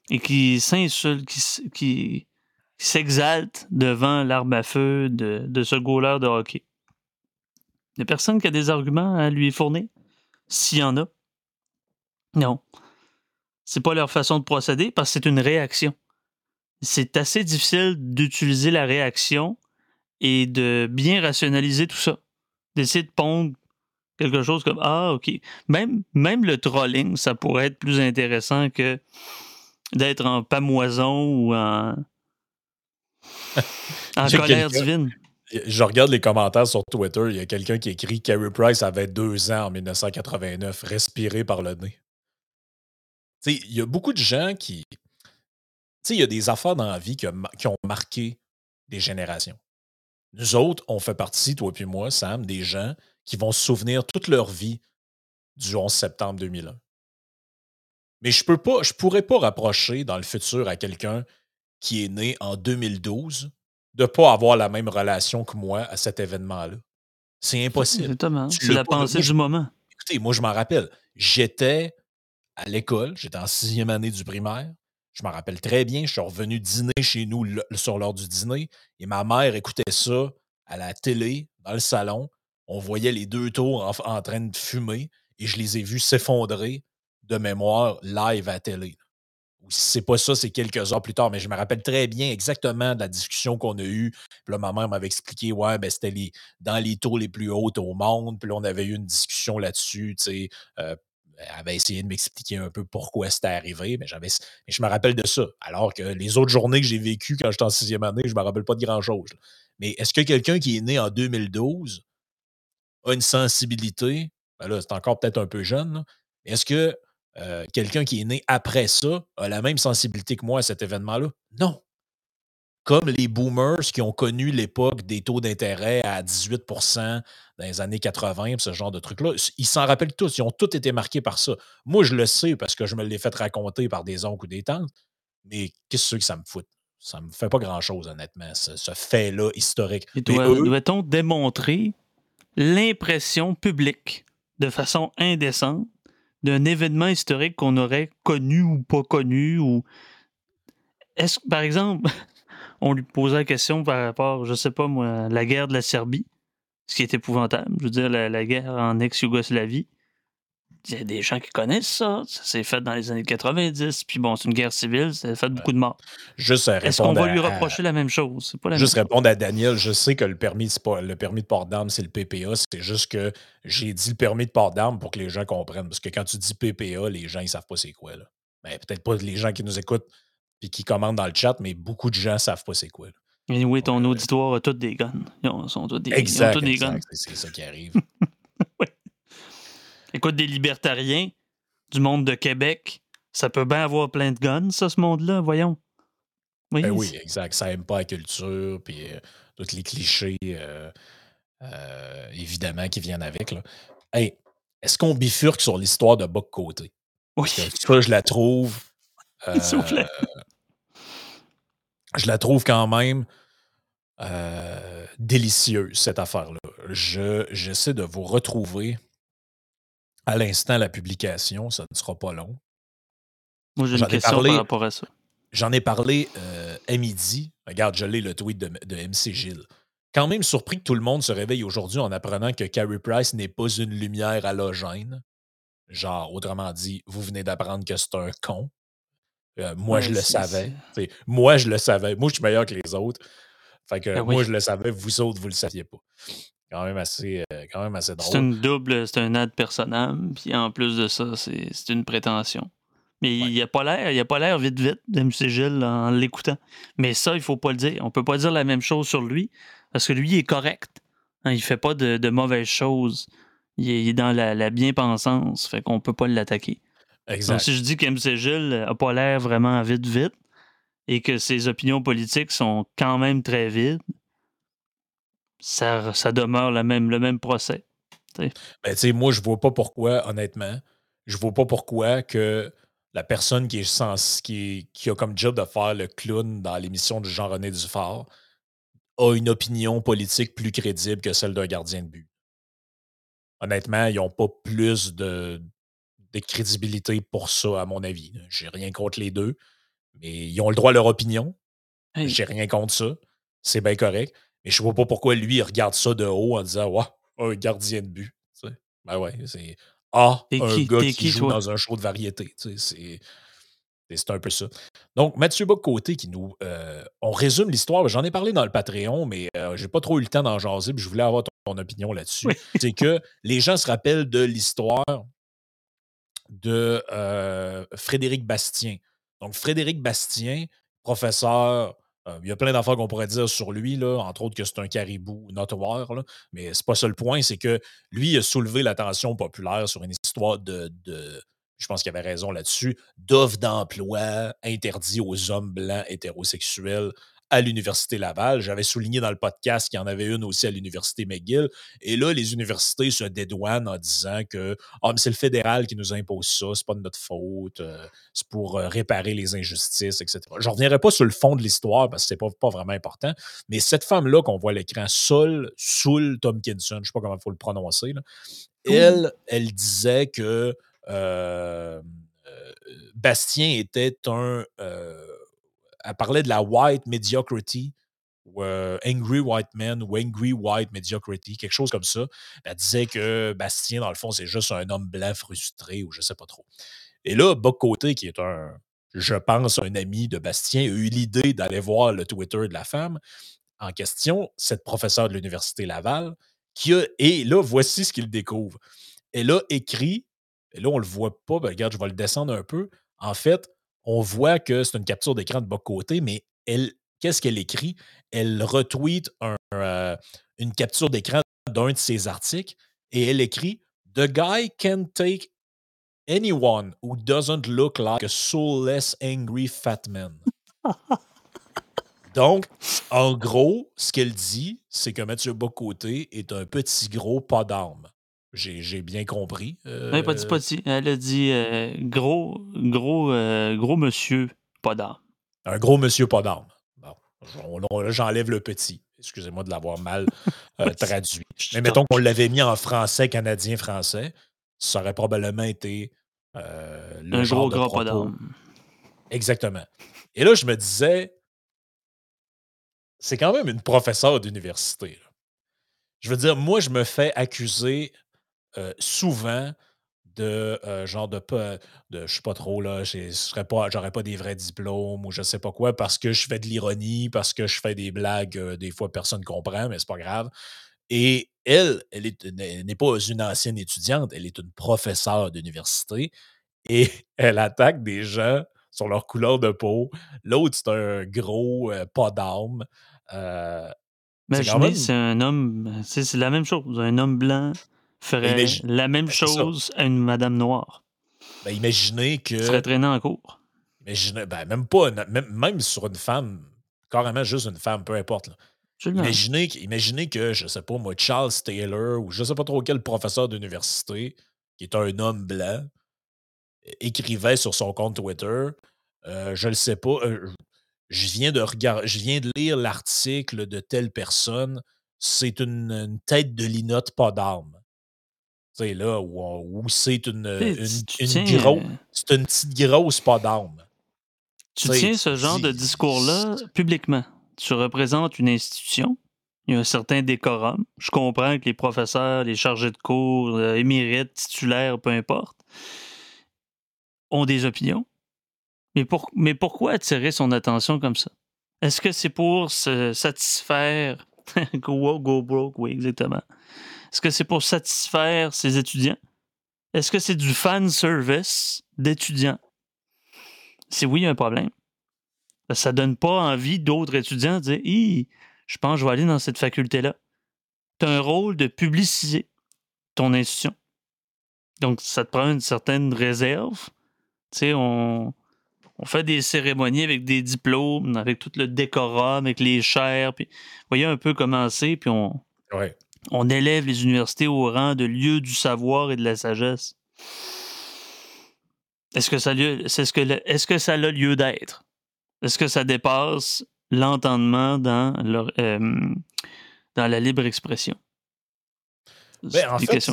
et qui s'insultent, qui, s'exaltent devant l'arme à feu de, de ce goaler de hockey. Il n'y a personne qui a des arguments à lui fournir s'il y en a. Non. C'est pas leur façon de procéder parce que c'est une réaction. C'est assez difficile d'utiliser la réaction et de bien rationaliser tout ça. d'essayer de pondre quelque chose comme Ah, OK. Même, même le trolling, ça pourrait être plus intéressant que d'être en pamoison ou en, en colère divine. Je regarde les commentaires sur Twitter. Il y a quelqu'un qui écrit Carey Price avait deux ans en 1989, respiré par le nez. il y a beaucoup de gens qui. il y a des affaires dans la vie qui, ont marqué des générations. Nous autres, on fait partie, toi et moi, Sam, des gens qui vont se souvenir toute leur vie du 11 septembre 2001. Mais je peux pourrais pas rapprocher dans le futur à quelqu'un qui est né en 2012 de ne pas avoir la même relation que moi à cet événement-là. C'est impossible. Exactement. C'est la pensée du moment. Écoutez, moi, je m'en rappelle. J'étais à l'école, j'étais en sixième année du primaire. Je m'en rappelle très bien. Je suis revenu dîner chez nous sur l'heure du dîner et ma mère écoutait ça à la télé, dans le salon. On voyait les deux tours en, train de fumer et je les ai vus s'effondrer de mémoire live à la télé. Si c'est pas ça, c'est quelques heures plus tard, mais je me rappelle très bien exactement de la discussion qu'on a eue. Puis là, ma mère m'avait expliqué, ouais, ben, c'était dans les tours les plus hautes au monde. Puis là, on avait eu une discussion là-dessus, tu sais. Euh, elle avait essayé de m'expliquer un peu pourquoi c'était arrivé, mais, j'avais, je me rappelle de ça. Alors que les autres journées que j'ai vécues quand j'étais en sixième année, je me rappelle pas de grand-chose. Mais est-ce que quelqu'un qui est né en 2012 a une sensibilité? Ben là, c'est encore peut-être un peu jeune, mais est-ce que euh, quelqu'un qui est né après ça a la même sensibilité que moi à cet événement-là? Non. Comme les boomers qui ont connu l'époque des taux d'intérêt à 18% dans les années 80, ce genre de trucs-là, ils s'en rappellent tous. Ils ont tous été marqués par ça. Moi, je le sais parce que je me l'ai fait raconter par des oncles ou des tantes, mais qu'est-ce que ça me fout? Ça me fait pas grand-chose, honnêtement, ce, fait-là historique. Doit-on démontrer l'impression publique de façon indécente d'un événement historique qu'on aurait connu ou pas connu ou est-ce par exemple on lui posait la question par rapport je sais pas moi la guerre de la Serbie ce qui est épouvantable je veux dire la, guerre en ex-Yougoslavie il y a des gens qui connaissent ça. Ça s'est fait dans les années 90. Puis bon, c'est une guerre civile, ça a fait beaucoup de morts. Juste Est-ce qu'on va lui reprocher la même chose? Pas juste répondre à Daniel, je sais que le permis, pas, le permis de port d'armes, c'est le PPA. C'est juste que j'ai dit le permis de port d'armes pour que les gens comprennent. Parce que quand tu dis PPA, les gens, ils savent pas c'est quoi. Là. Ben, peut-être pas les gens qui nous écoutent et qui commandent dans le chat, mais beaucoup de gens savent pas c'est quoi. Et oui, ton euh, auditoire a tous des guns. Ils sont tous des, exact, des guns. C'est ça qui arrive. Écoute, des libertariens du monde de Québec, ça peut bien avoir plein de guns, ça, ce monde-là, voyons. Oui, ben oui, exact. Ça aime pas la culture, puis euh, tous les clichés, euh, euh, évidemment, qui viennent avec. Là. Hey, est-ce qu'on bifurque sur l'histoire de Buck Côté? Oui. ça, je la trouve. je la trouve quand même délicieuse, cette affaire-là. Je, j'essaie de vous retrouver à l'instant la publication, ça ne sera pas long. Moi, j'ai une question par rapport à ça. J'en ai parlé euh, à midi. Regarde, je l'ai le tweet de, MC Gilles. Quand même surpris que tout le monde se réveille aujourd'hui en apprenant que Carrie Price n'est pas une lumière halogène. Genre, autrement dit, vous venez d'apprendre que c'est un con. Euh, moi, je le savais. moi, je le savais. Moi, je suis meilleur que les autres. Fait que ben moi, je le savais, vous autres, vous ne le saviez pas quand même assez, euh, quand même assez drôle. C'est une double, c'est un ad personnel, puis en plus de ça, c'est une prétention. Mais il a pas l'air, il a pas l'air vite vite d'MC Gilles en l'écoutant. Mais ça, il faut pas le dire. On peut pas dire la même chose sur lui, parce que lui, il est correct. Hein, il fait pas de, mauvaises choses. Il est, dans la, bien-pensance, fait qu'on peut pas l'attaquer. Exact. Donc, si je dis qu'MC Gilles a pas l'air vraiment vite vite, et que ses opinions politiques sont quand même très vides, ça, ça demeure le même, le même procès. Ben, moi, je vois pas pourquoi, honnêtement, je vois pas pourquoi que la personne qui est sens, qui, qui a comme job de faire le clown dans l'émission de Jean-René Dufort a une opinion politique plus crédible que celle d'un gardien de but. Honnêtement, ils n'ont pas plus de, de, crédibilité pour ça, à mon avis. J'ai rien contre les deux, mais ils ont le droit à leur opinion. J'ai rien contre ça. C'est bien correct. Mais je ne vois pas pourquoi lui, il regarde ça de haut en disant Ouais, un gardien de but. Ben ouais, c'est Ah, un gars qui, joue dans un show de variété. C'est C'est un peu ça. Donc, Mathieu Bock-Côté qui nous. Euh, on résume l'histoire. J'en ai parlé dans le Patreon, mais euh, j'ai pas trop eu le temps d'en jaser. je voulais avoir ton, opinion là-dessus. C'est que les gens se rappellent de l'histoire de euh, Frédéric Bastien. Donc, Frédéric Bastien, professeur euh, il y a plein d'affaires qu'on pourrait dire sur lui, entre autres que c'est un caribou notoire, mais c'est pas ça le point, c'est que lui a soulevé l'attention populaire sur une histoire de, de je pense qu'il avait raison là-dessus, d'offres d'emploi interdits aux hommes blancs hétérosexuels à l'Université Laval. J'avais souligné dans le podcast qu'il y en avait une aussi à l'Université McGill. Et là, les universités se dédouanent en disant que oh, c'est le fédéral qui nous impose ça, c'est pas de notre faute, euh, c'est pour euh, réparer les injustices, etc. Je ne reviendrai pas sur le fond de l'histoire parce que c'est pas, pas vraiment important. Mais cette femme-là qu'on voit à l'écran, Sol, Soul Tomkinson, je ne sais pas comment il faut le prononcer, elle, elle disait que euh, Bastien était un elle parlait de la white mediocrity, ou Angry White Man, ou Angry White Mediocrity, quelque chose comme ça. Elle disait que Bastien, dans le fond, c'est juste un homme blanc frustré, ou je sais pas trop. Et là, Bob Côté, qui est un, je pense, un ami de Bastien, a eu l'idée d'aller voir le Twitter de la femme en question, cette professeure de l'Université Laval, qui a, et là, voici ce qu'il découvre. Elle a écrit, et là, on le voit pas, ben, regarde, je vais le descendre un peu. En fait, on voit que c'est une capture d'écran de bas côté, mais elle, qu'est-ce qu'elle écrit? Elle retweet euh, une capture d'écran d'un de ses articles et elle écrit The guy can take anyone who doesn't look like a soulless, angry fat man. Donc, en gros, ce qu'elle dit, c'est que Mathieu Bocoté est un petit gros pas d'armes. J'ai bien compris. Euh... pas dit, pas dit. Elle a dit euh, gros, gros, euh, gros monsieur, pas d'armes. Un gros monsieur, pas d'armes. Bon, j'enlève le petit. Excusez-moi de l'avoir mal euh, traduit. Mais mettons qu'on l'avait mis en français, canadien-français, ça aurait probablement été le Un genre gros, gros pas d'armes. Exactement. Et là, je me disais, c'est quand même une professeure d'université. Je veux dire, moi, je me fais accuser souvent de euh, genre de pas de je sais pas trop là je serais pas j'aurais pas des vrais diplômes ou je sais pas quoi parce que je fais de l'ironie parce que je fais des blagues euh, des fois personne comprend mais c'est pas grave et elle elle n'est pas une ancienne étudiante elle est une professeure d'université et elle attaque des gens sur leur couleur de peau l'autre c'est un gros pas d'âme Imaginez, c'est un homme, c'est la même chose. Un homme blanc ferait la même ben, chose à une madame noire. Ben, imaginez que. serait traîné en cours. Imaginez, ben, même pas, même, sur une femme, carrément juste une femme, peu importe. Imaginez, imaginez que, je sais pas, moi, Charles Taylor ou je sais pas trop quel professeur d'université, qui est un homme blanc, écrivait sur son compte Twitter, euh, je le sais pas, euh, je viens de regarder, je viens de lire l'article de telle personne, c'est une, tête de linotte pas d'armes sais, là, où, c'est une, une, grosse, euh c'est une petite grosse pas d'âme. Tu tiens ce genre de discours-là publiquement. Tu représentes une institution. Il y a un certain décorum. Je comprends que les professeurs, les chargés de cours, euh, émérites, titulaires, peu importe, ont des opinions. Mais, pour, mais pourquoi attirer son attention comme ça? Est-ce que c'est pour se satisfaire? go, go broke, oui, exactement. Est-ce que c'est pour satisfaire ses étudiants? Est-ce que c'est du fan service d'étudiants? Si oui, il y a un problème. Ça ne donne pas envie d'autres étudiants de dire je pense que je vais aller dans cette faculté-là. Tu as un rôle de publiciser ton institution. Donc, ça te prend une certaine réserve. Tu sais, on, fait des cérémonies avec des diplômes, avec tout le décorum, avec les chairs. Puis, voyez un peu commencer, puis on, ouais on élève les universités au rang de lieu du savoir et de la sagesse. Est-ce que ça, est-ce que, est-ce que ça a lieu d'être? Est-ce que ça dépasse l'entendement dans, euh, dans la libre expression? Ben, en fait,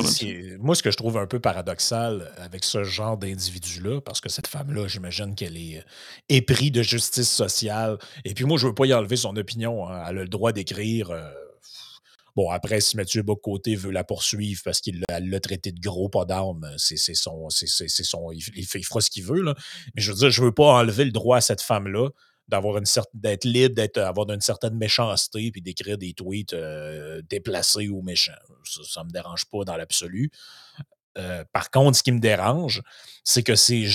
moi, ce que je trouve un peu paradoxal avec ce genre d'individu-là, parce que cette femme-là, j'imagine qu'elle est euh, épris de justice sociale. Et puis moi, je ne veux pas y enlever son opinion. Hein. Elle a le droit d'écrire. Euh, Bon, après, si Mathieu Bocoté veut la poursuivre parce qu'il l'a traité de gros pas d'armes, c'est son, son. Il, il, fera ce qu'il veut. Mais je veux dire, je veux pas enlever le droit à cette femme-là d'avoir une certaine d'être libre, d'être une certaine méchanceté, puis d'écrire des tweets euh, déplacés ou méchants. Ça ne me dérange pas dans l'absolu. Euh, par contre, ce qui me dérange, c'est que ces,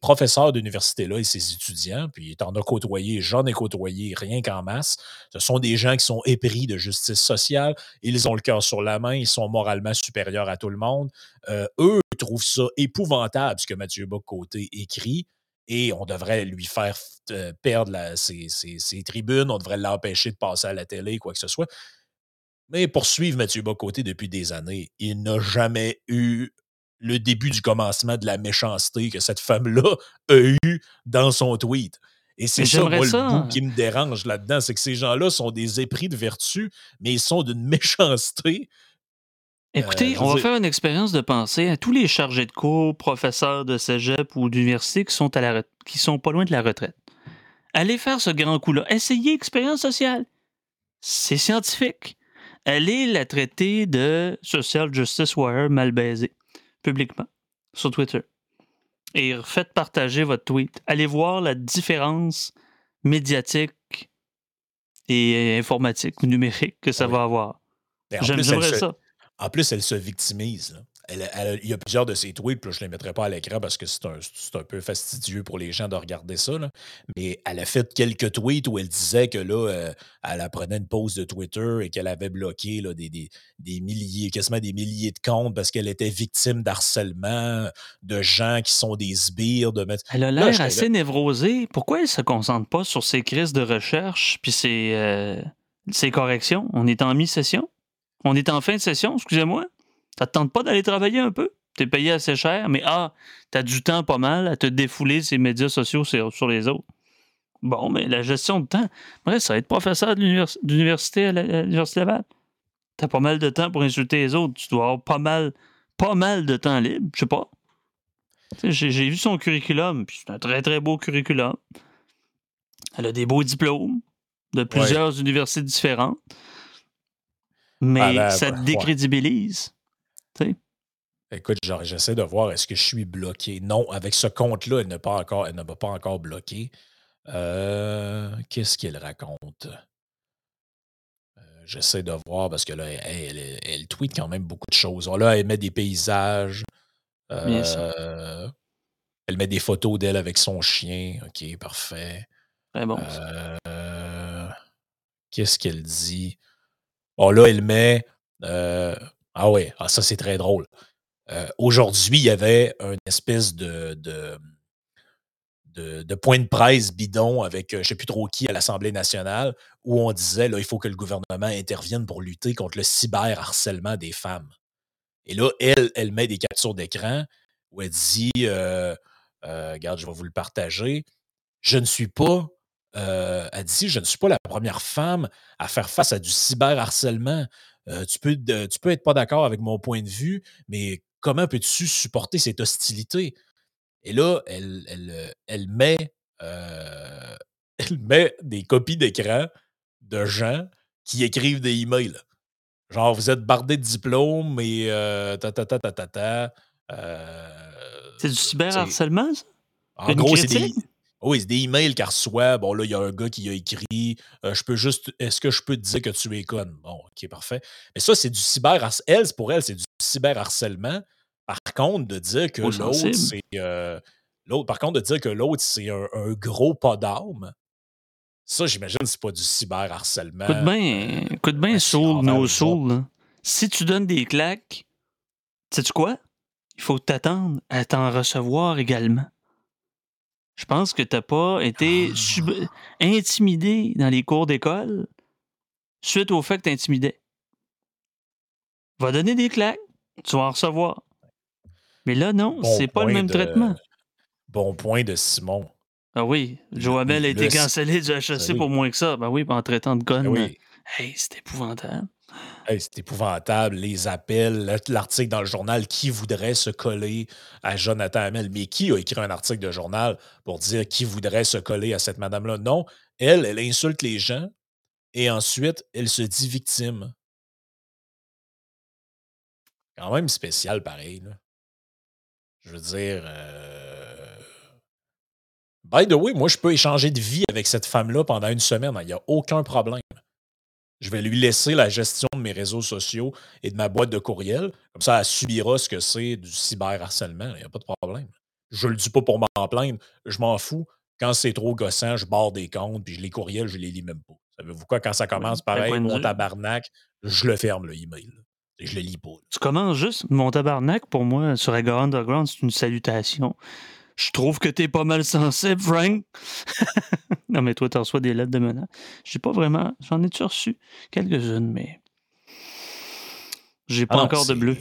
professeurs d'université-là et ces étudiants, puis en as côtoyé, j'en ai côtoyé rien qu'en masse, ce sont des gens qui sont épris de justice sociale, ils ont le cœur sur la main, ils sont moralement supérieurs à tout le monde. Euh, eux trouvent ça épouvantable, ce que Mathieu Bock-Côté écrit, et on devrait lui faire euh, perdre ses, tribunes, on devrait l'empêcher de passer à la télé, quoi que ce soit. Mais pour suivre Mathieu Bocoté depuis des années, il n'a jamais eu le début du commencement de la méchanceté que cette femme-là a eu dans son tweet. Et c'est ça, moi, le bout hein. qui me dérange là-dedans, c'est que ces gens-là sont des épris de vertu, mais ils sont d'une méchanceté. Écoutez, euh, on va faire une expérience de pensée à tous les chargés de cours, professeurs de cégep ou d'université qui sont à la qui sont pas loin de la retraite. Allez faire ce grand coup-là. Essayez expérience sociale. C'est scientifique. Allez la traiter de Social Justice Warrior mal baisé publiquement sur Twitter. Et faites partager votre tweet. Allez voir la différence médiatique et informatique ou numérique que ça va avoir. J'aimerais ça. En plus, elle se victimise il y a plusieurs de ses tweets, puis je ne les mettrai pas à l'écran parce que c'est un, peu fastidieux pour les gens de regarder ça. Mais elle a fait quelques tweets où elle disait que là, euh, elle apprenait une pause de Twitter et qu'elle avait bloqué là, des, des, milliers, quasiment des milliers de comptes parce qu'elle était victime d'harcèlement, de gens qui sont des sbires. De Elle a l'air assez névrosée. Pourquoi elle ne se concentre pas sur ses crises de recherche puis ses, euh, ses corrections? On est en mi-session? On est en fin de session, excusez-moi? Ça te tente pas d'aller travailler un peu? Tu es payé assez cher, mais ah, tu as du temps pas mal à te défouler ces médias sociaux sur, les autres. Bon, mais la gestion de temps, bref, ça va être professeur d'université à l'Université Laval. Tu as pas mal de temps pour insulter les autres. Tu dois avoir pas mal, pas mal de temps libre, je sais pas. J'ai vu son curriculum, puis c'est un très très beau curriculum. Elle a des beaux diplômes de plusieurs universités différentes. Mais ça te décrédibilise. Écoute, genre, j'essaie de voir est-ce que je suis bloqué? Non, avec ce compte-là, elle ne pas encore, elle ne m'a pas encore bloqué. Euh, qu'est-ce qu'elle raconte? Euh, j'essaie de voir parce que là, elle, tweet quand même beaucoup de choses. Là, elle met des paysages. Euh, elle met des photos d'elle avec son chien. OK, parfait. Très bon. Qu'est-ce qu'elle dit? Oh là, elle met ah oui, ah, ça c'est très drôle. Euh, aujourd'hui, il y avait une espèce de, point de presse bidon avec euh, je ne sais plus trop qui à l'Assemblée nationale où on disait là, il faut que le gouvernement intervienne pour lutter contre le cyberharcèlement des femmes. Et là, elle, elle met des captures d'écran où elle dit euh, Regarde, je vais vous le partager. Je ne suis pas. elle Je ne suis pas la première femme à faire face à du cyberharcèlement. Euh, tu, peux, tu peux être pas d'accord avec mon point de vue, mais comment peux-tu supporter cette hostilité? Et là, elle, elle, elle met, euh, elle met des copies d'écran de gens qui écrivent des emails. Genre, vous êtes bardé de diplômes et euh, ta ta ta ta ta ta. c'est du cyberharcèlement, ça? En gros, c'est des, oui, c'est des emails qu'elle reçoit. Bon, là, il y a un gars qui a écrit euh, Je peux juste. Est-ce que je peux te dire que tu es conne? Bon, ok, parfait. Mais ça, c'est du cyberharcèlement. Elle, pour elle, c'est du cyberharcèlement. Par contre, de dire que l'autre, c'est. Euh, l'autre, par contre, de dire que l'autre, c'est un, gros pas d'armes, ça, j'imagine, c'est pas du cyberharcèlement. Écoute bien, euh, écoute bien, soul, no soul. Si tu donnes des claques, sais-tu quoi? Il faut t'attendre à t'en recevoir également. Je pense que tu n'as pas été intimidé dans les cours d'école suite au fait que tu intimidais. Va donner des claques, tu vas en recevoir. Mais là, non, c'est pas le même traitement. Bon point de Simon. Ah oui, Joabel a été cancellé du ben pour moins que ça. Ben oui, en traitant de conne. Ben oui. Hey, c'est épouvantable c'est épouvantable, les appels, l'article dans le journal, qui voudrait se coller à Jonathan Hamel? Mais qui a écrit un article de journal pour dire qui voudrait se coller à cette madame-là? Non, elle, elle insulte les gens et ensuite, elle se dit victime. quand même spécial pareil. Je veux dire. euh, By the way, moi, je peux échanger de vie avec cette femme-là pendant une semaine. Il n'y a aucun problème. Je vais lui laisser la gestion de mes réseaux sociaux et de ma boîte de courriel. Comme ça, elle subira ce que c'est du cyberharcèlement. Il n'y a pas de problème. Je ne le dis pas pour m'en plaindre. Je m'en fous. Quand c'est trop gossant, je barre des comptes, puis les courriels, je les lis même pas. Savez-vous quoi? Quand ça commence quel pareil, de mon vue. tabarnak, je le ferme, le email. je le lis pas. là. Tu commences juste, mon tabarnak, pour moi, sur Aga Underground, c'est une salutation. Je trouve que t'es pas mal sensible, Frank. non, mais toi, tu reçois des lettres de menaces. J'ai pas vraiment. J'en ai-tu reçu quelques-unes, mais. J'ai pas Ah encore de bleu.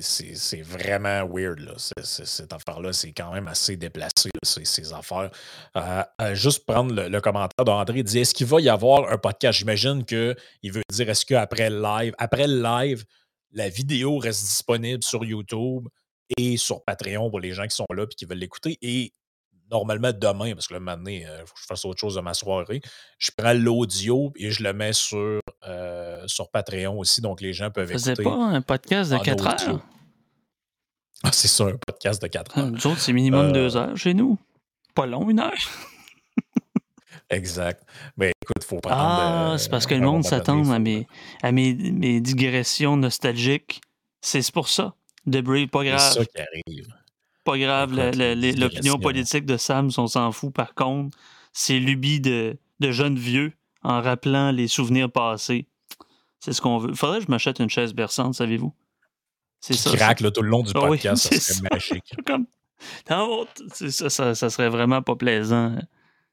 C'est vraiment weird, là. Cette affaire-là. C'est quand même assez déplacé, là, ces, ces affaires. Euh, euh, juste prendre le, le commentaire d'André, il dit est-ce qu'il va y avoir un podcast? J'imagine qu'il veut dire est-ce qu'après le live, après le live, la vidéo reste disponible sur YouTube et sur Patreon pour les gens qui sont là et qui veulent l'écouter. Et normalement, demain, parce que là, maintenant, il faut que je fasse autre chose de ma soirée, je prends l'audio et je le mets sur, euh, sur Patreon aussi. Donc, les gens peuvent Faisais écouter. pas un podcast de en 4 audio. heures? Ah, c'est ça, un podcast de 4 heures. Nous autres, c'est minimum Euh, 2 heures chez nous. Pas long, une heure. Exact. Mais écoute, il faut prendre. Ah, euh, c'est parce que le monde s'attend à mes, à mes, mes digressions nostalgiques. C'est pour ça. Debris, pas C'est grave. ça qui arrive. Pas grave. L'opinion politique de Sam, on s'en fout. Par contre, c'est l'ubie de, de jeunes vieux en rappelant les souvenirs passés. C'est ce qu'on veut. Faudrait que je m'achète une chaise berçante, savez-vous? C'est ça. craque là, tout le long du Ah oui, podcast, c'est ça magique. c'est comme- Non, c'est ça, ça, ça serait vraiment pas plaisant.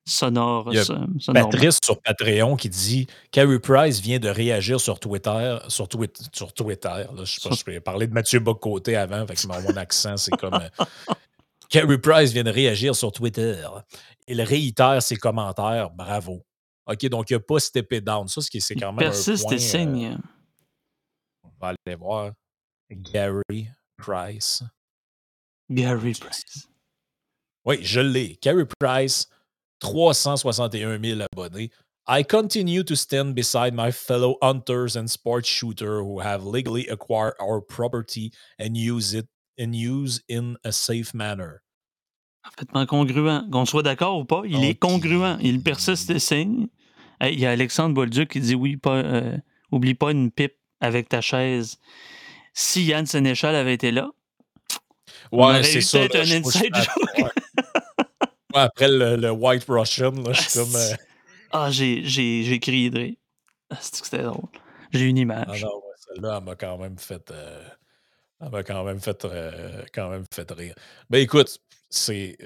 Euh, Sonore. Il y a. Patrice sur Patreon qui dit Carrie Price vient de réagir sur Twitter. Sur, Twi- sur Twitter. Là, je sais pas, je peux parler de Mathieu Bocoté avant, fait que mon, accent, c'est comme. euh, Carrie Price vient de réagir sur Twitter. Il réitère ses commentaires. Bravo. OK, donc il n'a pas steppé down. Ça, c'est quand même. Persiste et euh, signe. on va aller voir. Gary Price. Gary Price. Oui, je l'ai. Carey Price, 361 000 abonnés. I continue to stand beside my fellow hunters and sports shooters who have legally acquired our property and use it and use in a safe manner. Parfaitement congruent. Qu'on soit d'accord ou pas, il est congruent. Il persiste et signe. Hey, Il y a Alexandre Bolduc qui dit oui, pas, euh, oublie pas une pipe avec ta chaise. Si Yann Sénéchal avait été là, aurait eu peut-être un inside joke. Après le, le White Russian, là, je suis Ah, comme. euh, ah, j'ai, j'ai, j'ai crié de rire. Ah, c'est que c'était drôle. J'ai une Ah image. non, ouais, celle-là, elle m'a quand même fait. euh, elle m'a quand même fait, euh, quand même fait rire. Ben écoute, c'est.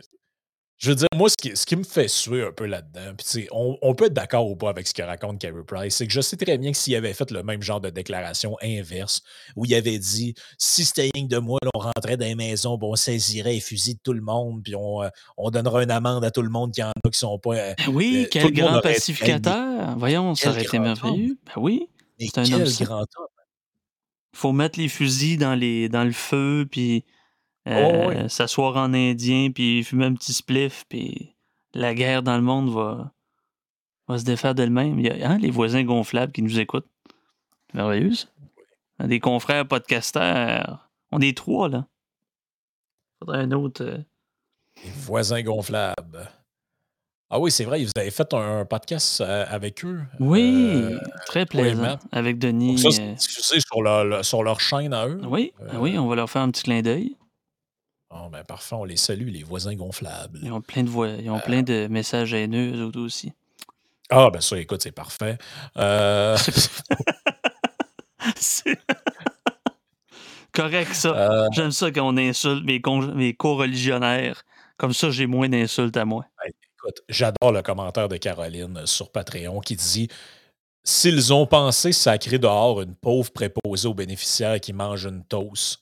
Je veux dire, moi, ce qui, ce qui me fait suer un peu là-dedans, puis on, on peut être d'accord ou pas avec ce que raconte Carey Price, c'est que je sais très bien que s'il avait fait le même genre de déclaration inverse, où il avait dit si c'était rien de moi, là, on rentrait dans les maisons, on saisirait les fusils de tout le monde, puis on, euh, on donnerait une amende à tout le monde qui en a qui sont pas. euh, Ben oui, euh, quel grand pacificateur. Voyons, ça aurait été merveilleux. Ben oui. C'est un homme grand homme! faut mettre les fusils dans, les, dans le feu, puis Oh, euh, ouais. s'asseoir en indien, puis fumer un petit spliff, puis la guerre dans le monde va, va se défaire d'elle-même. Il y a hein, les voisins gonflables qui nous écoutent. Merveilleux, ça. Des confrères podcasteurs. On est trois, là. Faudrait un autre. euh, Les voisins gonflables. Ah oui, c'est vrai, vous avez fait un, un podcast euh, avec eux. Oui, Euh, très plaisant. Avec donc Denis. ça, c'est diffusé sur, sur leur chaîne à eux. Oui, oui, on va leur faire un petit clin d'œil. Bon, ben parfait, on les salue, les voisins gonflables. Ils ont plein de voix, ils ont Euh. plein de messages haineux, eux autres aussi. Ah, ben ça, écoute, c'est parfait. Euh, Correct, ça. euh, J'aime ça quand on insulte mes, con- mes co-religionnaires. Comme ça, j'ai moins d'insultes à moi. écoute, j'adore le commentaire de Caroline sur Patreon qui dit S'ils ont pensé sacrer dehors une pauvre préposée aux bénéficiaires qui mange une toast,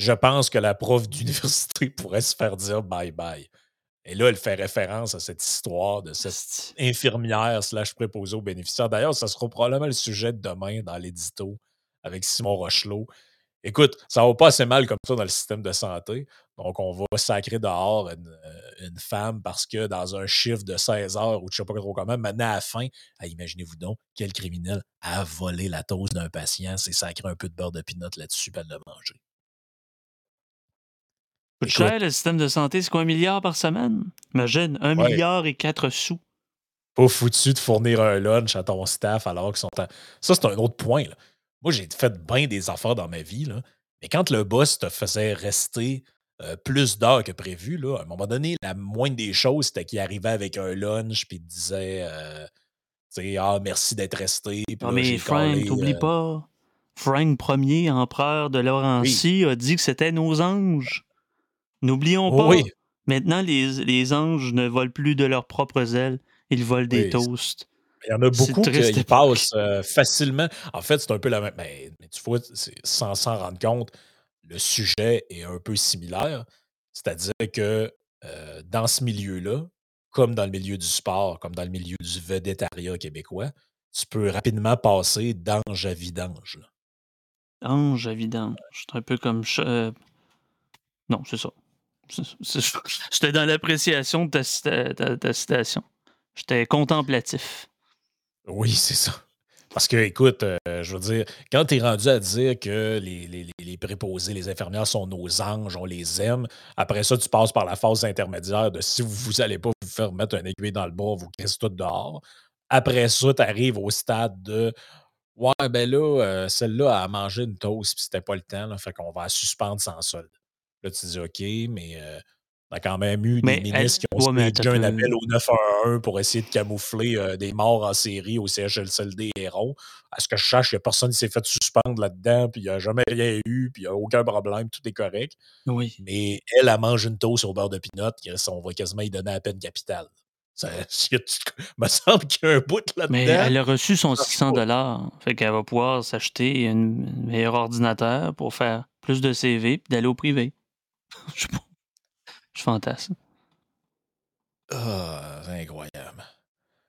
je pense que la prof d'université pourrait se faire dire bye bye. Et là, elle fait référence à cette histoire de cette infirmière slash préposée aux bénéficiaires. D'ailleurs, ça sera probablement le sujet de demain dans l'édito avec Simon Rochelot. Écoute, ça va pas assez mal comme ça dans le système de santé. Donc, on va sacrer dehors une, euh, une femme parce que dans un chiffre de 16 heures ou je sais pas trop comment, maintenant à la fin, imaginez-vous donc, quel criminel a volé la toast d'un patient, c'est sacré un peu de beurre de pinot là-dessus, puis elle l'a mangé. Coûte cher, le système de santé, c'est quoi, un milliard par semaine? Imagine, un Ouais. milliard et quatre sous. pas foutu de fournir un lunch à ton staff alors qu'ils sont en... Ça, c'est un autre point. là. Moi, j'ai fait bien des affaires dans ma vie, là. mais quand le boss te faisait rester euh, plus d'heures que prévu, là, à un moment donné, la moindre des choses, c'était qu'il arrivait avec un lunch puis il te disait euh, tu sais, Ah, merci d'être resté. Puis Ah, là, mais Frank, t'oublies euh, pas. Frank Ier, empereur de Laurentie, a dit que c'était nos anges. N'oublions pas. Oui, Maintenant, les, les anges ne volent plus de leurs propres ailes. Ils volent des Oui, toasts. Il y en a beaucoup qui passent euh, facilement. En fait, c'est un peu la même. Mais, mais tu vois, sans s'en rendre compte, le sujet est un peu similaire. C'est-à-dire que euh, dans ce milieu-là, comme dans le milieu du sport, comme dans le milieu du vedettariat québécois, tu peux rapidement passer d'ange à vidange. Ange à vidange. C'est un peu comme. euh, Non, c'est ça. J'étais dans l'appréciation de ta, cita- ta- ta citation. J'étais contemplatif. Oui, c'est ça. Parce que, écoute, euh, je veux dire, quand tu es rendu à dire que les, préposés, les infirmières sont nos anges, on les aime, après ça, tu passes par la phase intermédiaire de si vous n'allez pas vous faire mettre un aiguille dans le bras, vous cassez tout dehors. Après ça, tu arrives au stade de Ouais, ben là, euh, celle-là a mangé une toast, puis c'était pas le temps, là, fait qu'on va la suspendre sans solde. Là, tu dis OK, mais euh, on a quand même eu des Mais elle- ministres qui ont ouais, mais un appel au 911 pour essayer de camoufler euh, des morts en série au CHLCLD Héron. À ce que je sache, il n'y a personne qui s'est fait suspendre là-dedans, puis il n'y a jamais rien eu, puis il n'y a aucun problème, tout est correct. Oui. Mais elle, a mangé une toast au beurre de pinot, on va quasiment y donner la peine capitale. Ça, il me semble qu'il y a un bout Mais là-dedans. elle a reçu son marche 600 pas. dollars. Fait qu'elle va pouvoir s'acheter un meilleur ordinateur pour faire plus de CV puis d'aller au privé. Je. Je fantasme. Ah, c'est incroyable.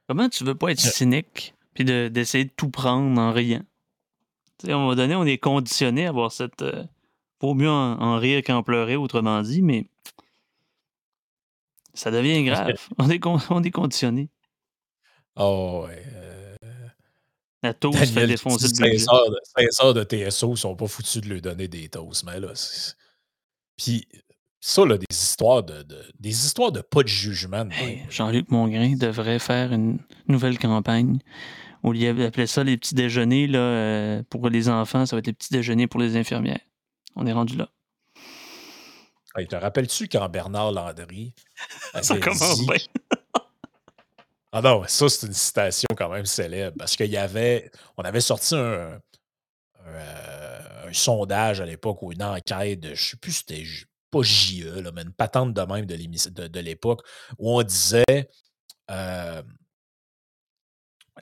Comment tu veux pas être Je- cynique puis de- d'essayer de, tout prendre en riant? Tu sais, à un moment donné, on est conditionné à avoir cette. euh, Vaut mieux en, en rire qu'en pleurer, autrement dit, mais ça devient grave. On est, con- on est conditionné. Oh, ouais. euh, La toast fait Daniel défoncer le budget. 16 heures, de, 16 heures de TSO, sont pas foutus de lui donner des toasts. Mais là, Puis ça, là, des histoires de, de- des histoires de pas de jugement. de Hey, même. Jean-Luc Mongrain devrait faire une nouvelle campagne. Au lieu d'appeler ça les petits déjeuners là, euh, pour les enfants, ça va être les petits déjeuners pour les infirmières. On est rendu là. Hey, te rappelles-tu quand Bernard Landry Ça commence dit- bien. Ah non, ça, c'est une citation quand même célèbre parce qu'il y avait. On avait sorti un, un, euh, un sondage à l'époque ou une enquête de, je sais plus si c'était pas JE, là, mais une patente de même de, l'époque où on disait euh,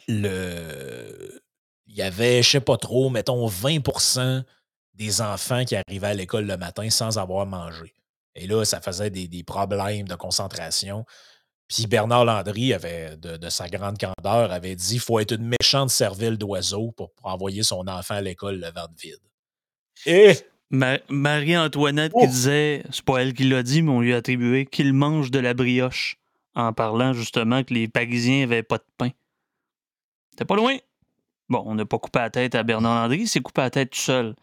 le. Il y avait, je sais pas trop, mettons 20% des enfants qui arrivaient à l'école le matin sans avoir mangé. Et là, ça faisait des, des problèmes de concentration. Puis Bernard Landry, avait, de, sa grande candeur, avait dit il faut être une méchante cervelle d'oiseau pour, pour envoyer son enfant à l'école le ventre vide. Et Ma- Marie-Antoinette Oh! qui disait, c'est pas elle qui l'a dit, mais on lui a attribué qu'il mange de la brioche en parlant justement que les Parisiens n'avaient pas de pain. T'es pas loin. Bon, on n'a pas coupé la tête à Bernard Landry, il s'est coupé la tête tout seul.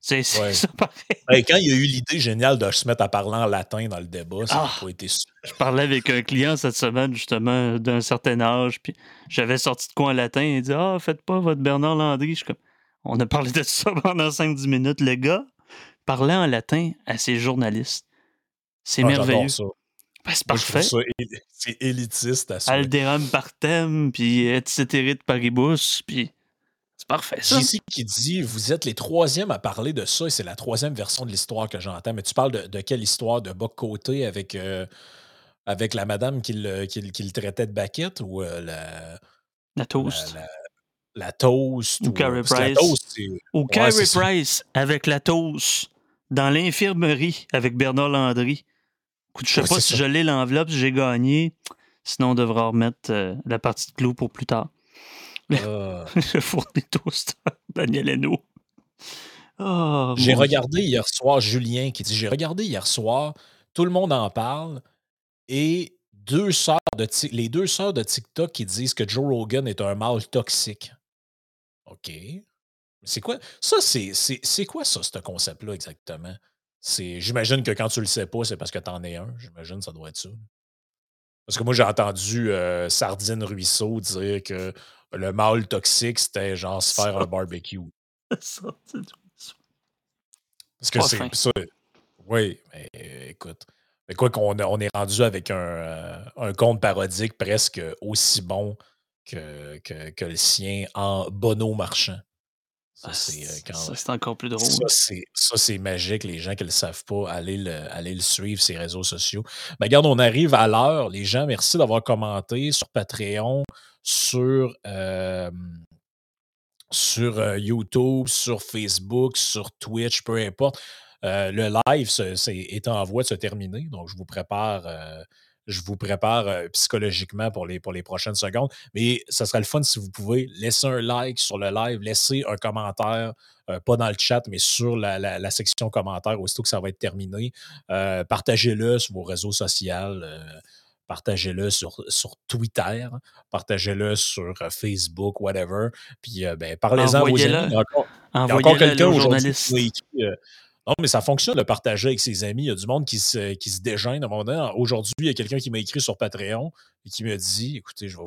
C'est c'est Ouais. ça pareil. ben, quand il a eu l'idée géniale de se mettre à parler en latin dans le débat, ça n'a Ah! pas été Je parlais avec un client cette semaine, justement, d'un certain âge, puis j'avais sorti de quoi en latin, il dit Ah, faites pas votre Bernard Landry. Je suis comme On a parlé de ça pendant 5-10 minutes. Le gars parlait en latin à ses journalistes. C'est Ah, merveilleux. Ben, c'est parfait. c'est élitiste à ça. Alderam partem, puis etc. de paribus, puis c'est parfait, ça. JC qui dit Vous êtes les troisièmes à parler de ça, et c'est la troisième version de l'histoire que j'entends. Mais tu parles de, de quelle histoire De Boc Côté avec, euh, avec la madame qui le, qui le- qui le traitait de baquette ou euh, la, La toast. la, la- la toast Ou la Price. toast, Ou ouais, ça. Price avec la toast dans l'infirmerie avec Bernard Landry. Écoute, je sais Ouais, pas si ça. je l'ai l'enveloppe, si j'ai gagné. Sinon, on devra remettre euh, la partie de clou pour plus tard. Ah. le four des toasts, Daniel Hainaut. Oh, J'ai Dieu. regardé hier soir Julien qui dit: «J'ai regardé hier soir, tout le monde en parle et 2 sœurs de les 2 sœurs de TikTok qui disent que Joe Rogan est un mâle toxique». OK. C'est quoi? Ça, c'est c'est c'est quoi ça, ce concept-là exactement? C'est j'imagine que quand tu le sais pas, c'est parce que tu en es un. J'imagine que ça doit être ça. Parce que moi, j'ai entendu, heu, Sardine Ruisseau dire que le mâle toxique, c'était genre se faire un barbecue. Sardine Ruisseau. Parce que c'est ça oui, mais écoute. Mais quoi qu'on on est rendu avec un, heu, un conte parodique presque aussi bon que que que le sien en Bono Marchand. Ça, Ah, c'est, quand ça, c'est encore plus drôle. ça, c'est magique. Les gens qui le savent pas, allez le allez le suivre, ses réseaux sociaux. Ben, regarde, on arrive à l'heure. Les gens, merci d'avoir commenté sur Patreon, sur, sur, heu, YouTube, sur Facebook, sur Twitch, peu importe. Heu, le live se est en voie de se terminer, donc je vous prépare, je vous prépare, psychologiquement pour les pour les prochaines secondes. Mais ça serait le fun si vous pouvez laisser un like sur le live, laisser un commentaire, pas dans le chat, mais sur la la la section commentaires aussitôt que ça va être terminé. Partagez-le sur vos réseaux social, heu, partagez-le sur sur Twitter, partagez-le sur, Facebook, whatever. Puis, ben, parlez-en vos amis. Envoyez-le Il y a encore quelqu'un aux aujourd'hui qui non, mais ça fonctionne de partager avec ses amis. Il y a du monde qui se qui se dégêne. Aujourd'hui, il y a quelqu'un qui m'a écrit sur Patreon et qui me dit: «Écoutez, je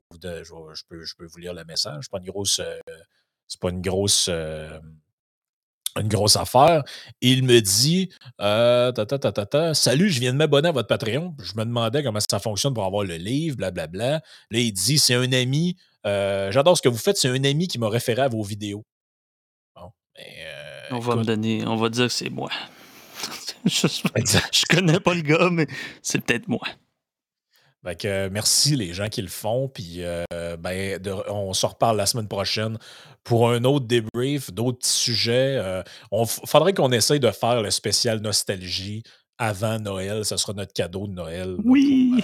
peux je peux vous lire le message. C'est pas une grosse, heu, c'est pas une grosse, hem, une grosse affaire». Il me dit, heu, ta ta ta «Salut, je viens de m'abonner à votre Patreon. Je me demandais comment ça fonctionne pour avoir le livre, blablabla». Là, il dit: «C'est un ami, heu, j'adore ce que vous faites, c'est un ami qui m'a référé à vos vidéos». Bon, ben, On va me donner on va dire que c'est moi. Je connais pas le gars, mais c'est peut-être moi. Fait que merci les gens qui le font. Puis, heu, ben, de on se reparle la semaine prochaine pour un autre débrief, d'autres petits sujets. Heu, on faudrait qu'on essaye de faire le spécial nostalgie avant Noël. Ça sera notre cadeau de Noël, là, pour, heu, Oui!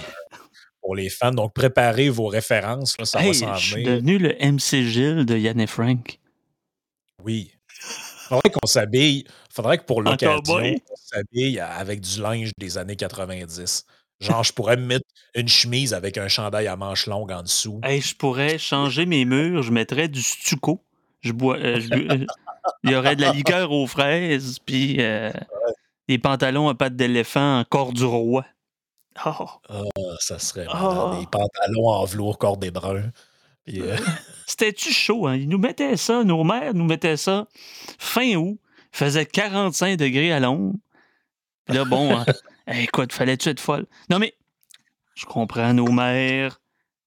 pour les fans. Donc préparez vos références, là, ça va s'en je suis venir. devenu le MC Gilles de Yann et Frank. Oui. Faudrait qu'on s'habille faudrait que pour l'occasion, on s'habille avec du linge des années 90. Genre, je pourrais me mettre une chemise avec un chandail à manches longues en dessous. Hey, je pourrais changer mes murs, je mettrais du stucco. Je bois, heu, je bu heu, il y aurait de la liqueur aux fraises, puis, Ouais. des pantalons à pattes d'éléphant en cor du roi. Oh! Ah, ça serait malade. Des Oh! pantalons en velours cordé brun. Puis, Heu, c'était-tu chaud, hein? Ils nous mettaient ça, nos mères nous mettaient ça fin août. Il faisait 45° à l'ombre. Puis là, bon, hein, écoute, fallait-tu être folle? Non, mais je comprends nos mères,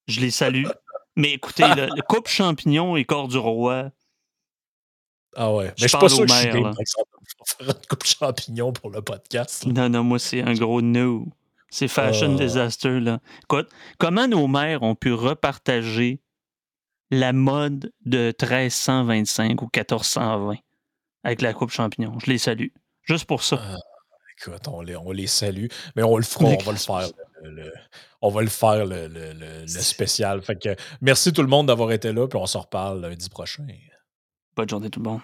je les salue. Mais écoutez, le coupe champignon et cor du roi Ah ouais. Mais je suis pas parle sûr aux que je suis mères, game, là. par exemple, pour faire une coupe champignon pour le podcast, là. Non, non, moi, c'est un gros no. C'est fashion Ah! disaster, là. Écoute, comment nos mères ont pu repartager la mode de 1325 ou 1420 avec la coupe champignon? Je les salue. Juste pour ça. Ah, écoute, on les on les salue, mais on le fera, On va le faire le le on va le faire le le spécial. Fait que merci tout le monde d'avoir été là, puis on se reparle lundi prochain. Bonne journée tout le monde.